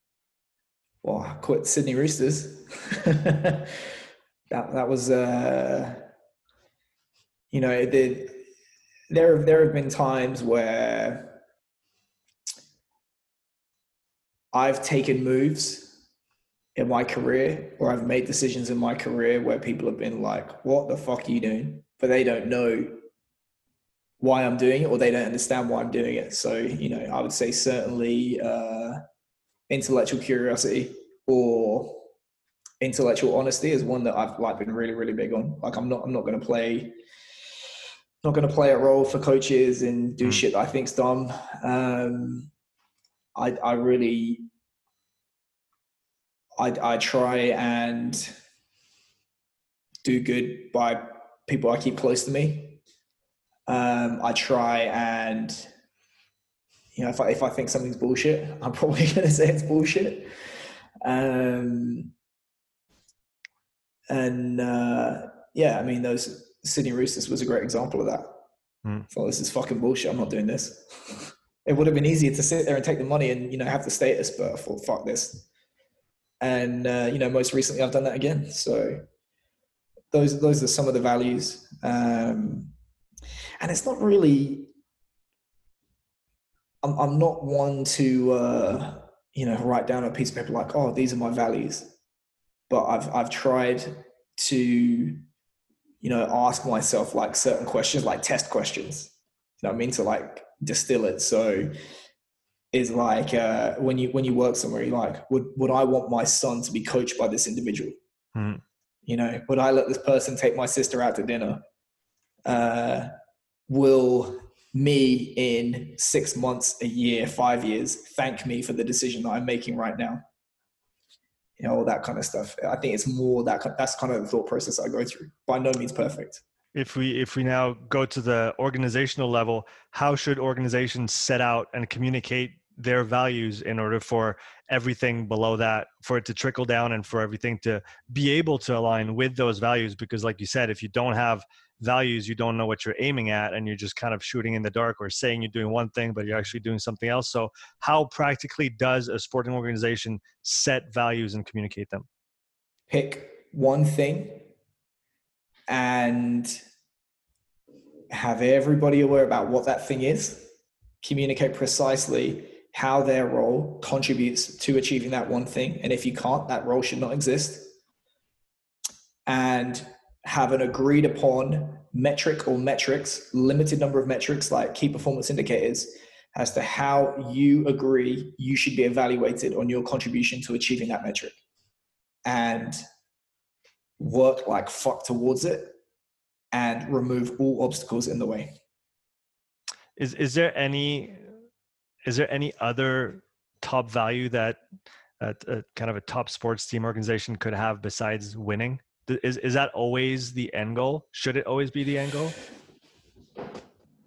Well, I quit Sydney Roosters. that that was. Uh you know, the, there there have been times where I've taken moves in my career or I've made decisions in my career where people have been like, "What the fuck are you doing?" But they don't know why I'm doing it or they don't understand why I'm doing it. So, you know, I would say certainly uh, intellectual curiosity or intellectual honesty is one that I've like been really, really big on. Like I'm not I'm not gonna play not going to play a role for coaches and do mm. shit that I think's dumb. Um, I, I really, I, I try and do good by people I keep close to me. Um, I try and, you know, if I, if I think something's bullshit, I'm probably going to say it's bullshit. Um, and uh, yeah, I mean, those Sydney Roosters was a great example of that. Mm. So this is fucking bullshit. I'm not doing this. it would have been easier to sit there and take the money and you know have the status, but I thought fuck this. And uh, you know, most recently I've done that again. So those those are some of the values. Um, and it's not really. I'm I'm not one to uh, you know write down a piece of paper like, oh, these are my values. But I've I've tried to you know, ask myself like certain questions, like test questions. You know what I mean? To like distill it. So is like uh, when you when you work somewhere, you're like, would would I want my son to be coached by this individual? Mm. You know, would I let this person take my sister out to dinner? Uh, will me in six months, a year, five years thank me for the decision that I'm making right now? You know all that kind of stuff. I think it's more that that's kind of the thought process i go through by no means perfect. If we if we now go to the organizational level how should organizations set out and communicate their values in order for everything below that for it to trickle down and for everything to be able to align with those values? Because like you said if you don't have values you don't know what you're aiming at and you're just kind of shooting in the dark or saying you're doing one thing but you're actually doing something else. So how practically does a sporting organization set values and communicate them? Pick one thing and have everybody aware about what that thing is communicate precisely how their role contributes to achieving that one thing and if you can't that role should not exist. And have an agreed upon metric or metrics, limited number of metrics like key performance indicators, as to how you agree you should be evaluated on your contribution to achieving that metric. And work like fuck towards it and remove all obstacles in the way. Is is there any is there any other top value that a uh, kind of a top sports team organization could have besides winning? Is is that always the end goal? Should it always be the end goal?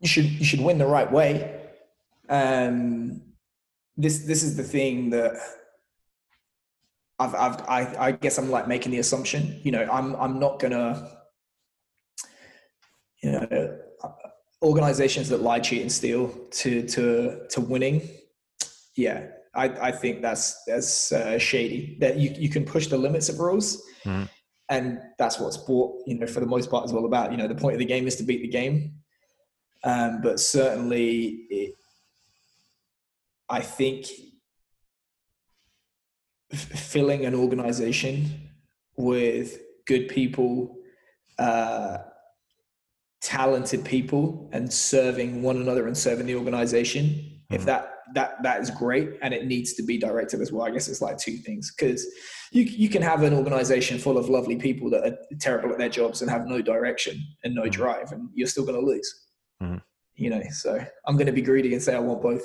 You should you should win the right way. Um, this this is the thing that I've, I've I, I guess I'm like making the assumption. You know, I'm I'm not gonna. You know, organizations that lie, cheat, and steal to to to winning. Yeah, I, I think that's that's uh, shady. That you you can push the limits of rules, mm-hmm. And that's what sport, you know, for the most part, is all about. You know, the point of the game is to beat the game. Um, but certainly, it, I think filling an organization with good people, uh, talented people, and serving one another and serving the organization. Mm-hmm. If that that that is great, and it needs to be directed as well. I guess it's like two things because you you can have an organization full of lovely people that are terrible at their jobs and have no direction and no mm-hmm. drive, and you're still going to lose. Mm-hmm. You know, so I'm going to be greedy and say I want both.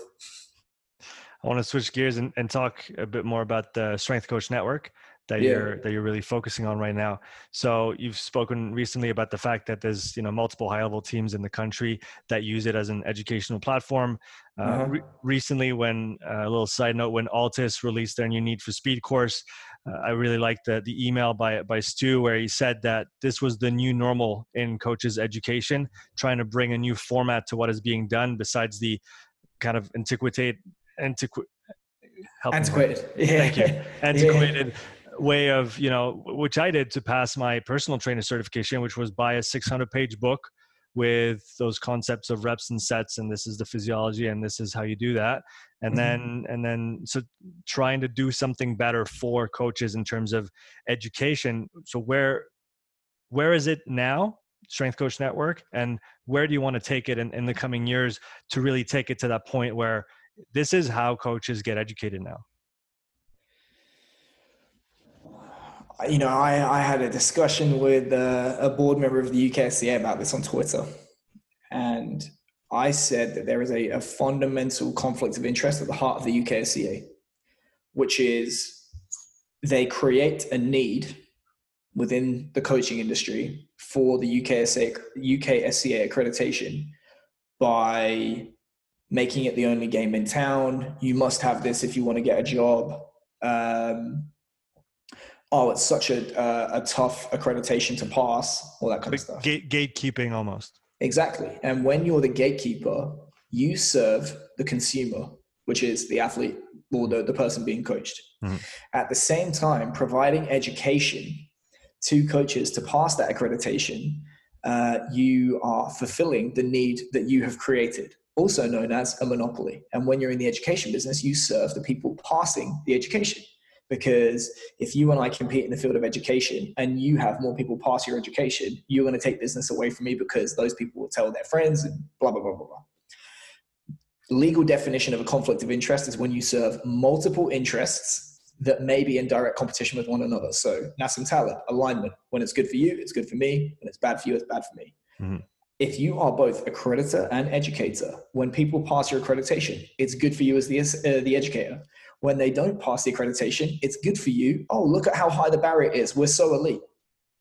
I want to switch gears and, and talk a bit more about the Strength Coach Network that yeah. you're that you're really focusing on right now. So you've spoken recently about the fact that there's you know multiple high level teams in the country that use it as an educational platform. Uh, uh-huh. re- recently, when uh, a little side note, when ALTIS released their new Need for Speed course, uh, I really liked the the email by by Stu where he said that this was the new normal in coaches education, trying to bring a new format to what is being done besides the kind of antiquated antiqu- antiquated. Thank you. Antiquated. Way of, you know, which I did to pass my personal trainer certification, which was buy a 600 page book with those concepts of reps and sets and this is the physiology and this is how you do that. And mm-hmm. then and then so trying to do something better for coaches in terms of education. So where where is it now strength coach network and where do you want to take it in, in the coming years to really take it to that point where this is how coaches get educated now you know i, I had a discussion with uh, a board member of the UKSCA about this on twitter and i said that there is a, a fundamental conflict of interest at the heart of the UKSCA which is they create a need within the coaching industry for the UKSCA, UKSCA accreditation by making it the only game in town. You must have this if you want to get a job. Um, oh, it's such a, uh, a tough accreditation to pass, all that kind of stuff. Gate, gatekeeping almost. Exactly. And when you're the gatekeeper, you serve the consumer, which is the athlete or the, the person being coached. Mm-hmm. At the same time, providing education to coaches to pass that accreditation, uh, you are fulfilling the need that you have created also known as a monopoly. And when you're in the education business, you serve the people passing the education. Because if you and I compete in the field of education and you have more people pass your education, you're going to take business away from me because those people will tell their friends and blah, blah, blah, blah, blah. Legal definition of a conflict of interest is when you serve multiple interests that may be in direct competition with one another. So, Nassim Taleb, alignment. When it's good for you, it's good for me. When it's bad for you, it's bad for me. Mm-hmm if you are both accreditor and educator, when people pass your accreditation, it's good for you as the, uh, the educator. When they don't pass the accreditation, it's good for you. Oh, look at how high the barrier is. We're so elite.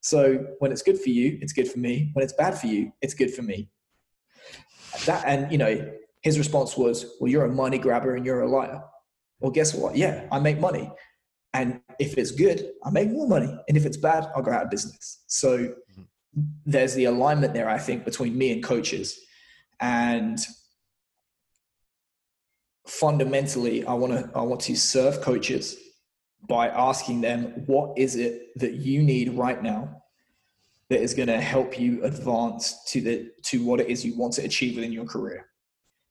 So when it's good for you, it's good for me. When it's bad for you, it's good for me. That and you know, his response was, "Well, you're a money grabber and you're a liar." Well, guess what? Yeah, I make money, and if it's good, I make more money, and if it's bad, I'll go out of business. So mm-hmm there's the alignment there, I think, between me and coaches. And fundamentally, I want to I want to serve coaches by asking them what is it that you need right now that is going to help you advance to the to what it is you want to achieve within your career.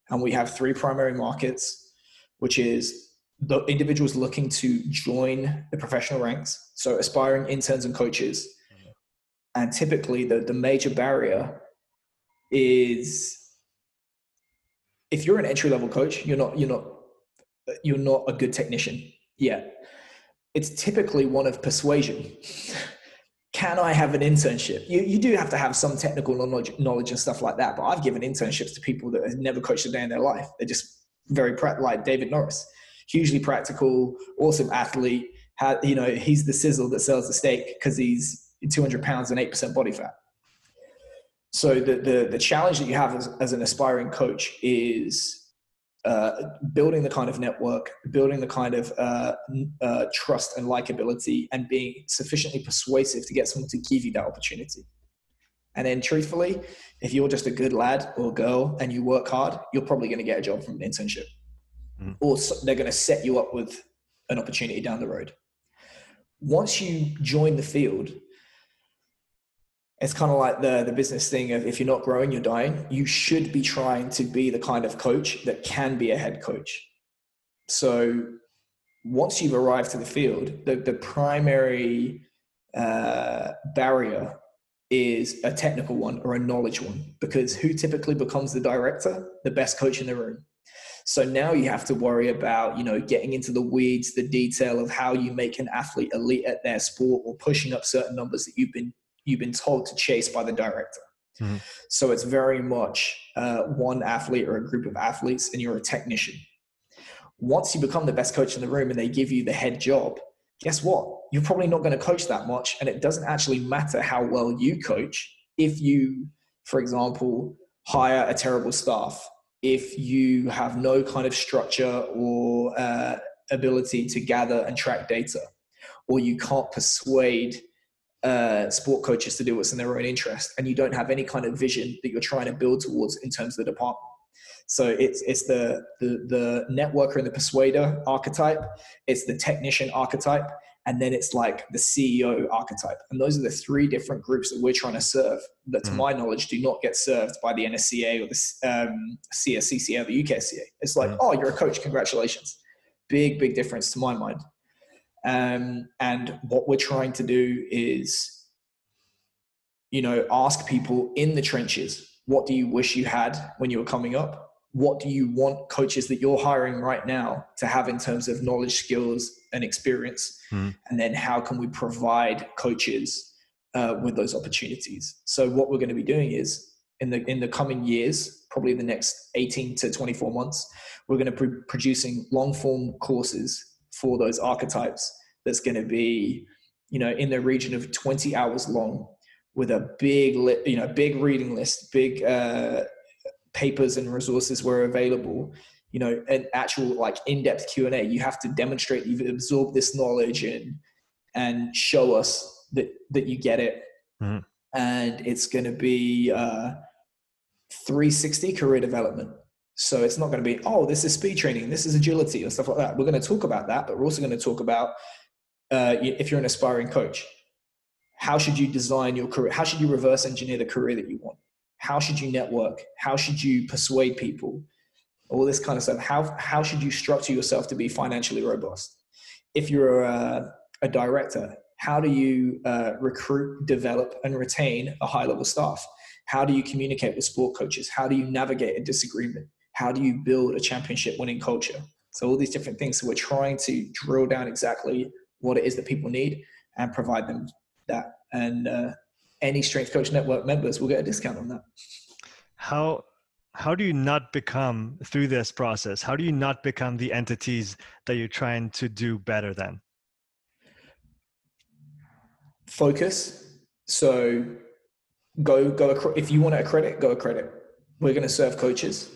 And we have three primary markets, which is the individuals looking to join the professional ranks, so aspiring interns and coaches mm-hmm. And typically, the, the major barrier is if you're an entry level coach, you're not you're not you're not a good technician yet. It's typically one of persuasion. Can I have an internship? You, you do have to have some technical knowledge, knowledge and stuff like that. But I've given internships to people that have never coached a day in their life. They're just very like David Norris, hugely practical, awesome athlete. You know, he's the sizzle that sells the steak because he's 200 pounds and 8% body fat. So the, the, the challenge that you have as, as an aspiring coach is uh, building the kind of network, building the kind of uh, uh, trust and likability, and being sufficiently persuasive to get someone to give you that opportunity. And then, truthfully, if you're just a good lad or girl and you work hard, you're probably going to get a job from an internship, mm. or they're going to set you up with an opportunity down the road. Once you join the field, it's kind of like the the business thing of if you're not growing you're dying. You should be trying to be the kind of coach that can be a head coach. So once you've arrived to the field the, the primary uh, barrier is a technical one or a knowledge one because who typically becomes the director? The best coach in the room. So now you have to worry about you know getting into the weeds the detail of how you make an athlete elite at their sport or pushing up certain numbers that you've been you've been told to chase by the director. Mm-hmm. So it's very much uh, one athlete or a group of athletes, and you're a technician. Once you become the best coach in the room and they give you the head job, guess what? You're probably not going to coach that much, and it doesn't actually matter how well you coach if you, for example, hire a terrible staff, if you have no kind of structure or uh, ability to gather and track data, or you can't persuade uh, sport coaches to do what's in their own interest, and you don't have any kind of vision that you're trying to build towards in terms of the department. So it's it's the the the networker and the persuader archetype, it's the technician archetype, and then it's like the CEO archetype. And those are the three different groups that we're trying to serve that, to mm. my knowledge, do not get served by the NSCA or the um, CSCCA or the UKCA. It's like, mm. oh, you're a coach, congratulations. Big, big difference to my mind. Um, and what we're trying to do is, you know, ask people in the trenches, what do you wish you had when you were coming up? What do you want coaches that you're hiring right now to have in terms of knowledge, skills, and experience? Mm. And then how can we provide coaches uh, with those opportunities? So what we're going to be doing is in the in the coming years, probably the next 18 to 24 months, we're going to be producing long form courses for those archetypes that's going to be you know in the region of 20 hours long with a big you know big reading list big uh, papers and resources were available you know an actual like in-depth q&a you have to demonstrate you've absorbed this knowledge and and show us that that you get it. Mm-hmm. and it's going to be uh, 360 career development so it's not going to be, oh, this is speed training, this is agility and stuff like that. We're going to talk about that, but we're also going to talk about uh, if you're an aspiring coach, how should you design your career? How should you reverse engineer the career that you want? How should you network? How should you persuade people? All this kind of stuff. How, how should you structure yourself to be financially robust? If you're a, a director, how do you uh, recruit, develop, and retain a high level staff? How do you communicate with sport coaches? How do you navigate a disagreement? How do you build a championship winning culture? So all these different things. So we're trying to drill down exactly what it is that people need and provide them that. And uh, any Strength Coach Network members will get a discount on that. How how do you not become through this process? How do you not become the entities that you're trying to do better than? Focus. So go go if you want to accredit, go accredit. We're going to serve coaches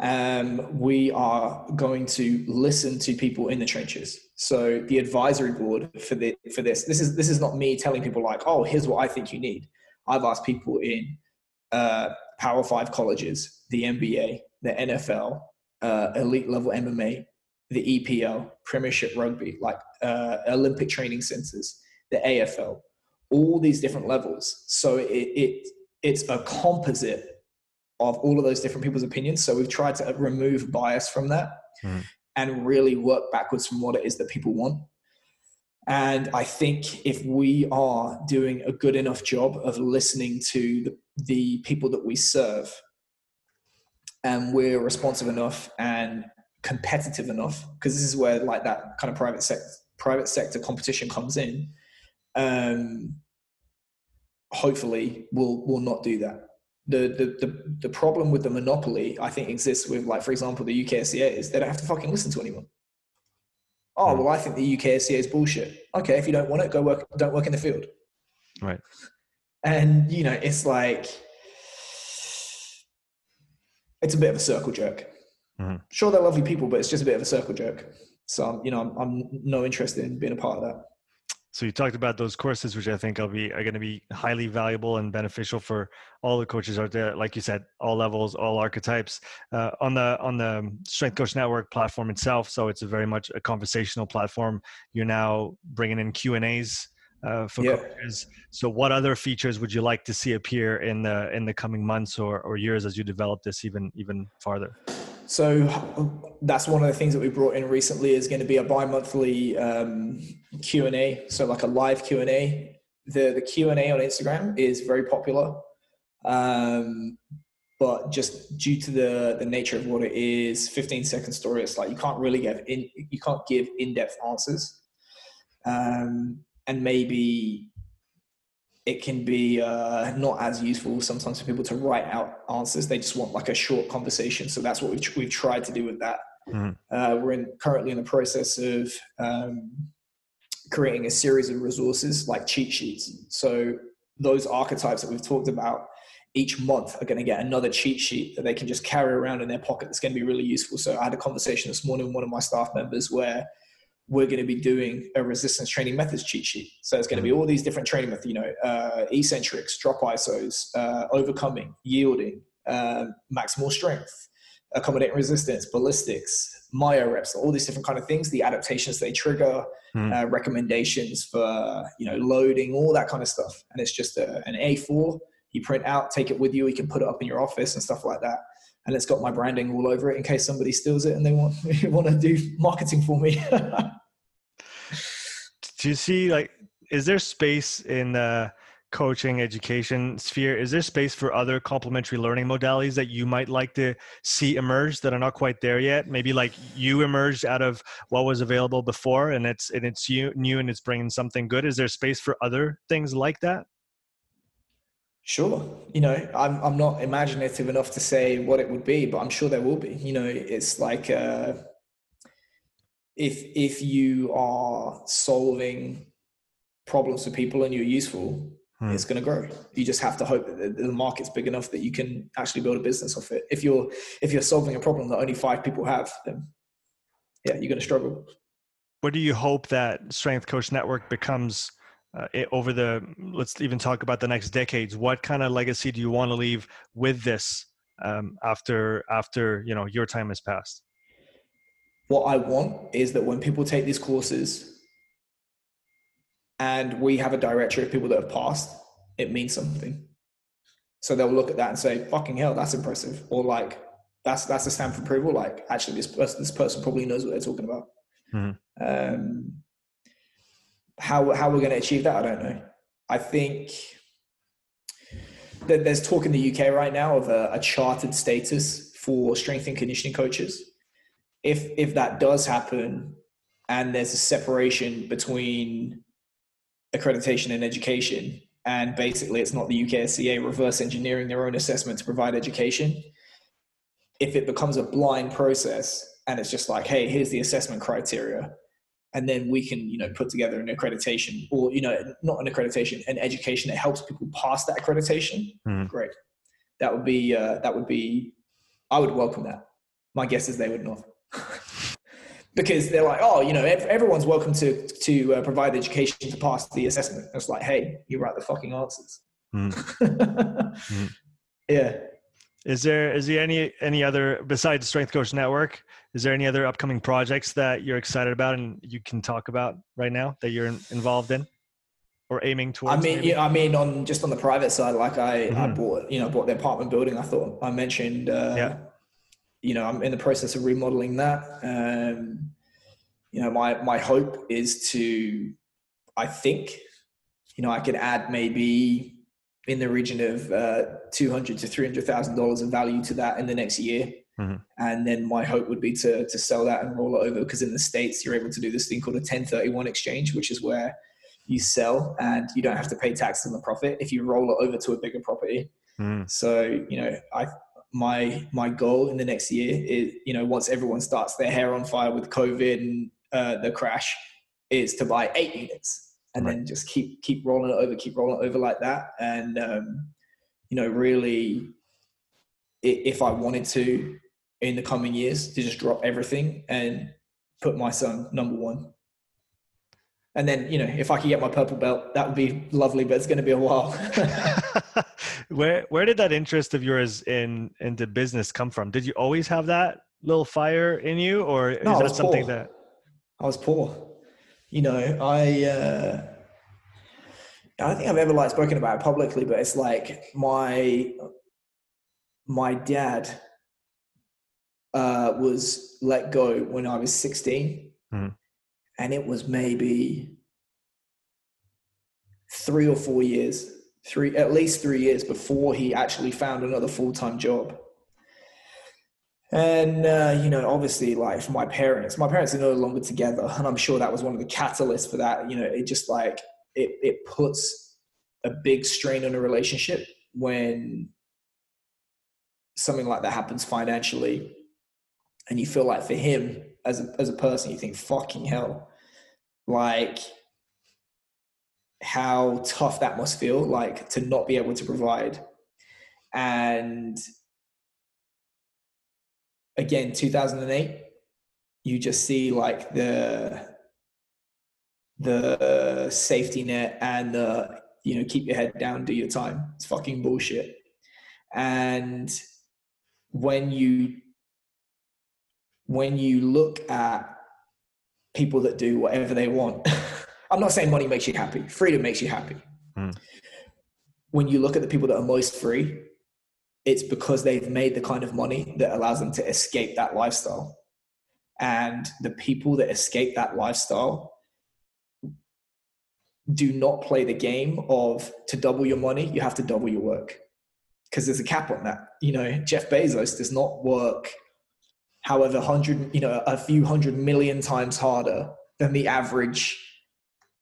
um, we are going to listen to people in the trenches. So the advisory board for the for this this is this is not me telling people like, oh, here's what I think you need. I've asked people in uh, Power Five colleges, the NBA, the NFL, uh, elite level MMA, the EPL, Premiership Rugby, like uh, Olympic training centers, the AFL, all these different levels. So it, it it's a composite of all of those different people's opinions. So we've tried to remove bias from that mm. and really work backwards from what it is that people want. And I think if we are doing a good enough job of listening to the, the people that we serve, and we're responsive enough and competitive enough, because this is where like that kind of private sector private sector competition comes in, um, hopefully we'll we'll not do that. The, the the the problem with the monopoly I think exists with like for example the UKSCA is they don't have to fucking listen to anyone. Oh hmm. well, I think the UKSCA is bullshit. Okay, if you don't want it, go work. Don't work in the field. Right. And you know, it's like it's a bit of a circle jerk. Mm-hmm. Sure, they're lovely people, but it's just a bit of a circle jerk. So you know, I'm, I'm no interested in being a part of that. So you talked about those courses, which I think will be are going to be highly valuable and beneficial for all the coaches out there. Like you said, all levels, all archetypes. Uh, on the on the Strength Coach Network platform itself, so it's a very much a conversational platform. You're now bringing in Q and A's uh, for yeah. coaches. So, what other features would you like to see appear in the in the coming months or, or years as you develop this even even farther? So that's one of the things that we brought in recently is going to be a bi-monthly um, Q&A. So like a live Q&A. The, the Q&A on Instagram is very popular. Um, but just due to the, the nature of what it is, 15 second story, it's like you can't really give in, you can't give in-depth answers. Um, and maybe it can be uh, not as useful sometimes for people to write out answers. They just want like a short conversation. So that's what we've, we've tried to do with that. Mm-hmm. Uh, we're in, currently in the process of um, creating a series of resources like cheat sheets. So those archetypes that we've talked about each month are going to get another cheat sheet that they can just carry around in their pocket that's going to be really useful. So I had a conversation this morning with one of my staff members where we're going to be doing a resistance training methods cheat sheet. So it's going to be all these different training methods, you know, uh, eccentrics, drop ISOs, uh, overcoming, yielding, uh, maximal strength, accommodating resistance, ballistics, myo reps, all these different kind of things, the adaptations they trigger, mm. recommendations for, you know, loading, all that kind of stuff. And it's just a, an A4, you print out, take it with you, you can put it up in your office and stuff like that and it's got my branding all over it in case somebody steals it and they want want to do marketing for me. do you see like is there space in the coaching education sphere is there space for other complementary learning modalities that you might like to see emerge that are not quite there yet maybe like you emerged out of what was available before and it's and it's you, new and it's bringing something good is there space for other things like that Sure. You know, I'm, I'm not imaginative enough to say what it would be, but I'm sure there will be. You know, it's like uh, if if you are solving problems for people and you're useful, hmm. it's going to grow. You just have to hope that the market's big enough that you can actually build a business off it. If you're if you're solving a problem that only five people have, then yeah, you're going to struggle. What do you hope that Strength Coach Network becomes? uh, over the let's even talk about the next decades what kind of legacy do you want to leave with this um, after after you know your time has passed what i want is that when people take these courses and we have a directory of people that have passed it means something so they'll look at that and say fucking hell that's impressive or like that's that's a stamp of approval like actually this person this person probably knows what they're talking about mm-hmm. um, how how we're going to achieve that, I don't know. I think that there's talk in the UK right now of a, a chartered status for strength and conditioning coaches. If if that does happen, and there's a separation between accreditation and education, and basically it's not the UKSCA reverse engineering their own assessment to provide education. If it becomes a blind process and it's just like, hey, here's the assessment criteria, and then we can you know put together an accreditation or you know not an accreditation an education that helps people pass that accreditation mm. great that would be uh, that would be i would welcome that my guess is they would not because they're like oh you know everyone's welcome to to uh, provide education to pass the assessment it's like hey you write the fucking answers mm. mm. yeah is there is there any any other besides strength coach network is there any other upcoming projects that you're excited about and you can talk about right now that you're involved in or aiming towards? I mean, yeah, I mean, on just on the private side, like I, mm-hmm. I bought, you know, bought the apartment building. I thought I mentioned, uh, yeah. You know, I'm in the process of remodeling that. Um, you know, my my hope is to I think, you know, I could add maybe in the region of uh, two hundred to three hundred thousand dollars in value to that in the next year. Mm-hmm. And then my hope would be to to sell that and roll it over because in the states you're able to do this thing called a 1031 exchange, which is where you sell and you don't have to pay tax on the profit if you roll it over to a bigger property. Mm. So you know, I my my goal in the next year is you know once everyone starts their hair on fire with COVID and uh, the crash, is to buy eight units and right. then just keep keep rolling it over, keep rolling it over like that, and um, you know really, if I wanted to in the coming years to just drop everything and put my son number one and then you know if i could get my purple belt that would be lovely but it's going to be a while. Where where did that interest of yours in into business come from? Did you always have that little fire in you or is that something poor. that i was poor. You know i uh i don't think i've ever like spoken about it publicly but it's like my my dad uh was let go when i was 16 mm and it was maybe three or four years, three at least three years before he actually found another full time job. And uh, you know, obviously, like for my parents, my parents are no longer together, and I'm sure that was one of the catalysts for that. You know, it just like it it puts a big strain on a relationship when something like that happens financially, and you feel like for him as a as a person, you think, "Fucking hell." like how tough that must feel like to not be able to provide. And again 2008 you just see like the the safety net and the you know keep your head down do your time. It's fucking bullshit. And when you when you look at people that do whatever they want. I'm not saying money makes you happy. Freedom makes you happy. Mm. When you look at the people that are most free, it's because they've made the kind of money that allows them to escape that lifestyle. And the people that escape that lifestyle do not play the game of to double your money, you have to double your work. Because there's a cap on that. You know, Jeff Bezos does not work however, hundred, you know, a few hundred million times harder than the average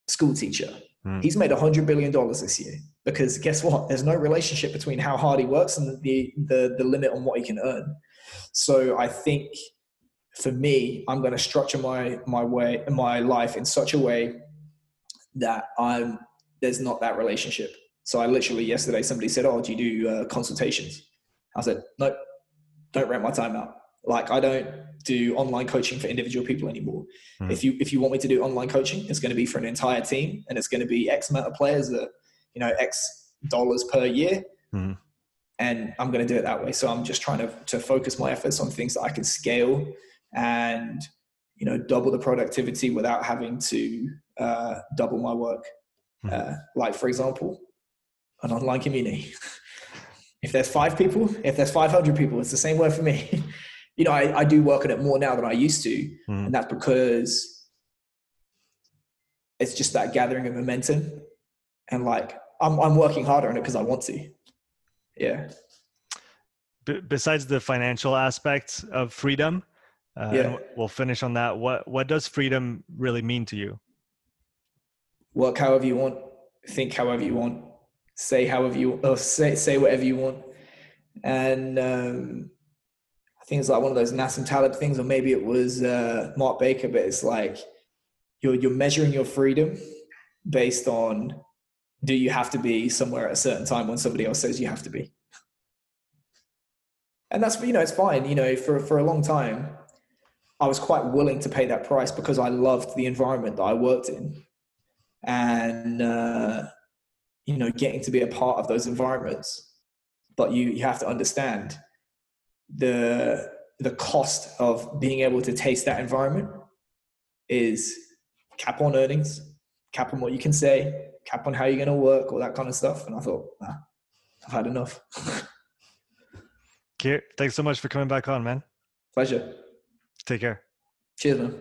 school teacher. Mm. He's made a hundred billion dollars this year because guess what? There's no relationship between how hard he works and the, the, the limit on what he can earn. So I think for me, I'm going to structure my, my way, my life in such a way that I'm, there's not that relationship. So I literally yesterday, somebody said, Oh, do you do uh, consultations? I said, no, don't rent my time out. Like I don't do online coaching for individual people anymore. Mm. If you if you want me to do online coaching, it's going to be for an entire team, and it's going to be X amount of players that you know X dollars per year. Mm. And I'm going to do it that way. So I'm just trying to to focus my efforts on things that I can scale and you know double the productivity without having to uh, double my work. Mm. Uh, like for example, an online community. if there's five people, if there's 500 people, it's the same word for me. you know, I, I do work on it more now than I used to. Mm. And that's because it's just that gathering of momentum. And like, I'm, I'm working harder on it because I want to. Yeah. B- besides the financial aspects of freedom, uh, yeah. we'll finish on that. What, what does freedom really mean to you? Work however you want, think however you want, say however you, or say, say whatever you want. And, um, think it's like one of those Nassim Taleb things, or maybe it was uh, Mark Baker, but it's like you're you're measuring your freedom based on do you have to be somewhere at a certain time when somebody else says you have to be. And that's you know it's fine. You know for for a long time, I was quite willing to pay that price because I loved the environment that I worked in, and uh, you know getting to be a part of those environments. But you you have to understand the the cost of being able to taste that environment is cap on earnings, cap on what you can say, cap on how you're going to work, all that kind of stuff. And I thought, nah, I've had enough. Keir, thanks so much for coming back on, man. Pleasure. Take care. Cheers, man.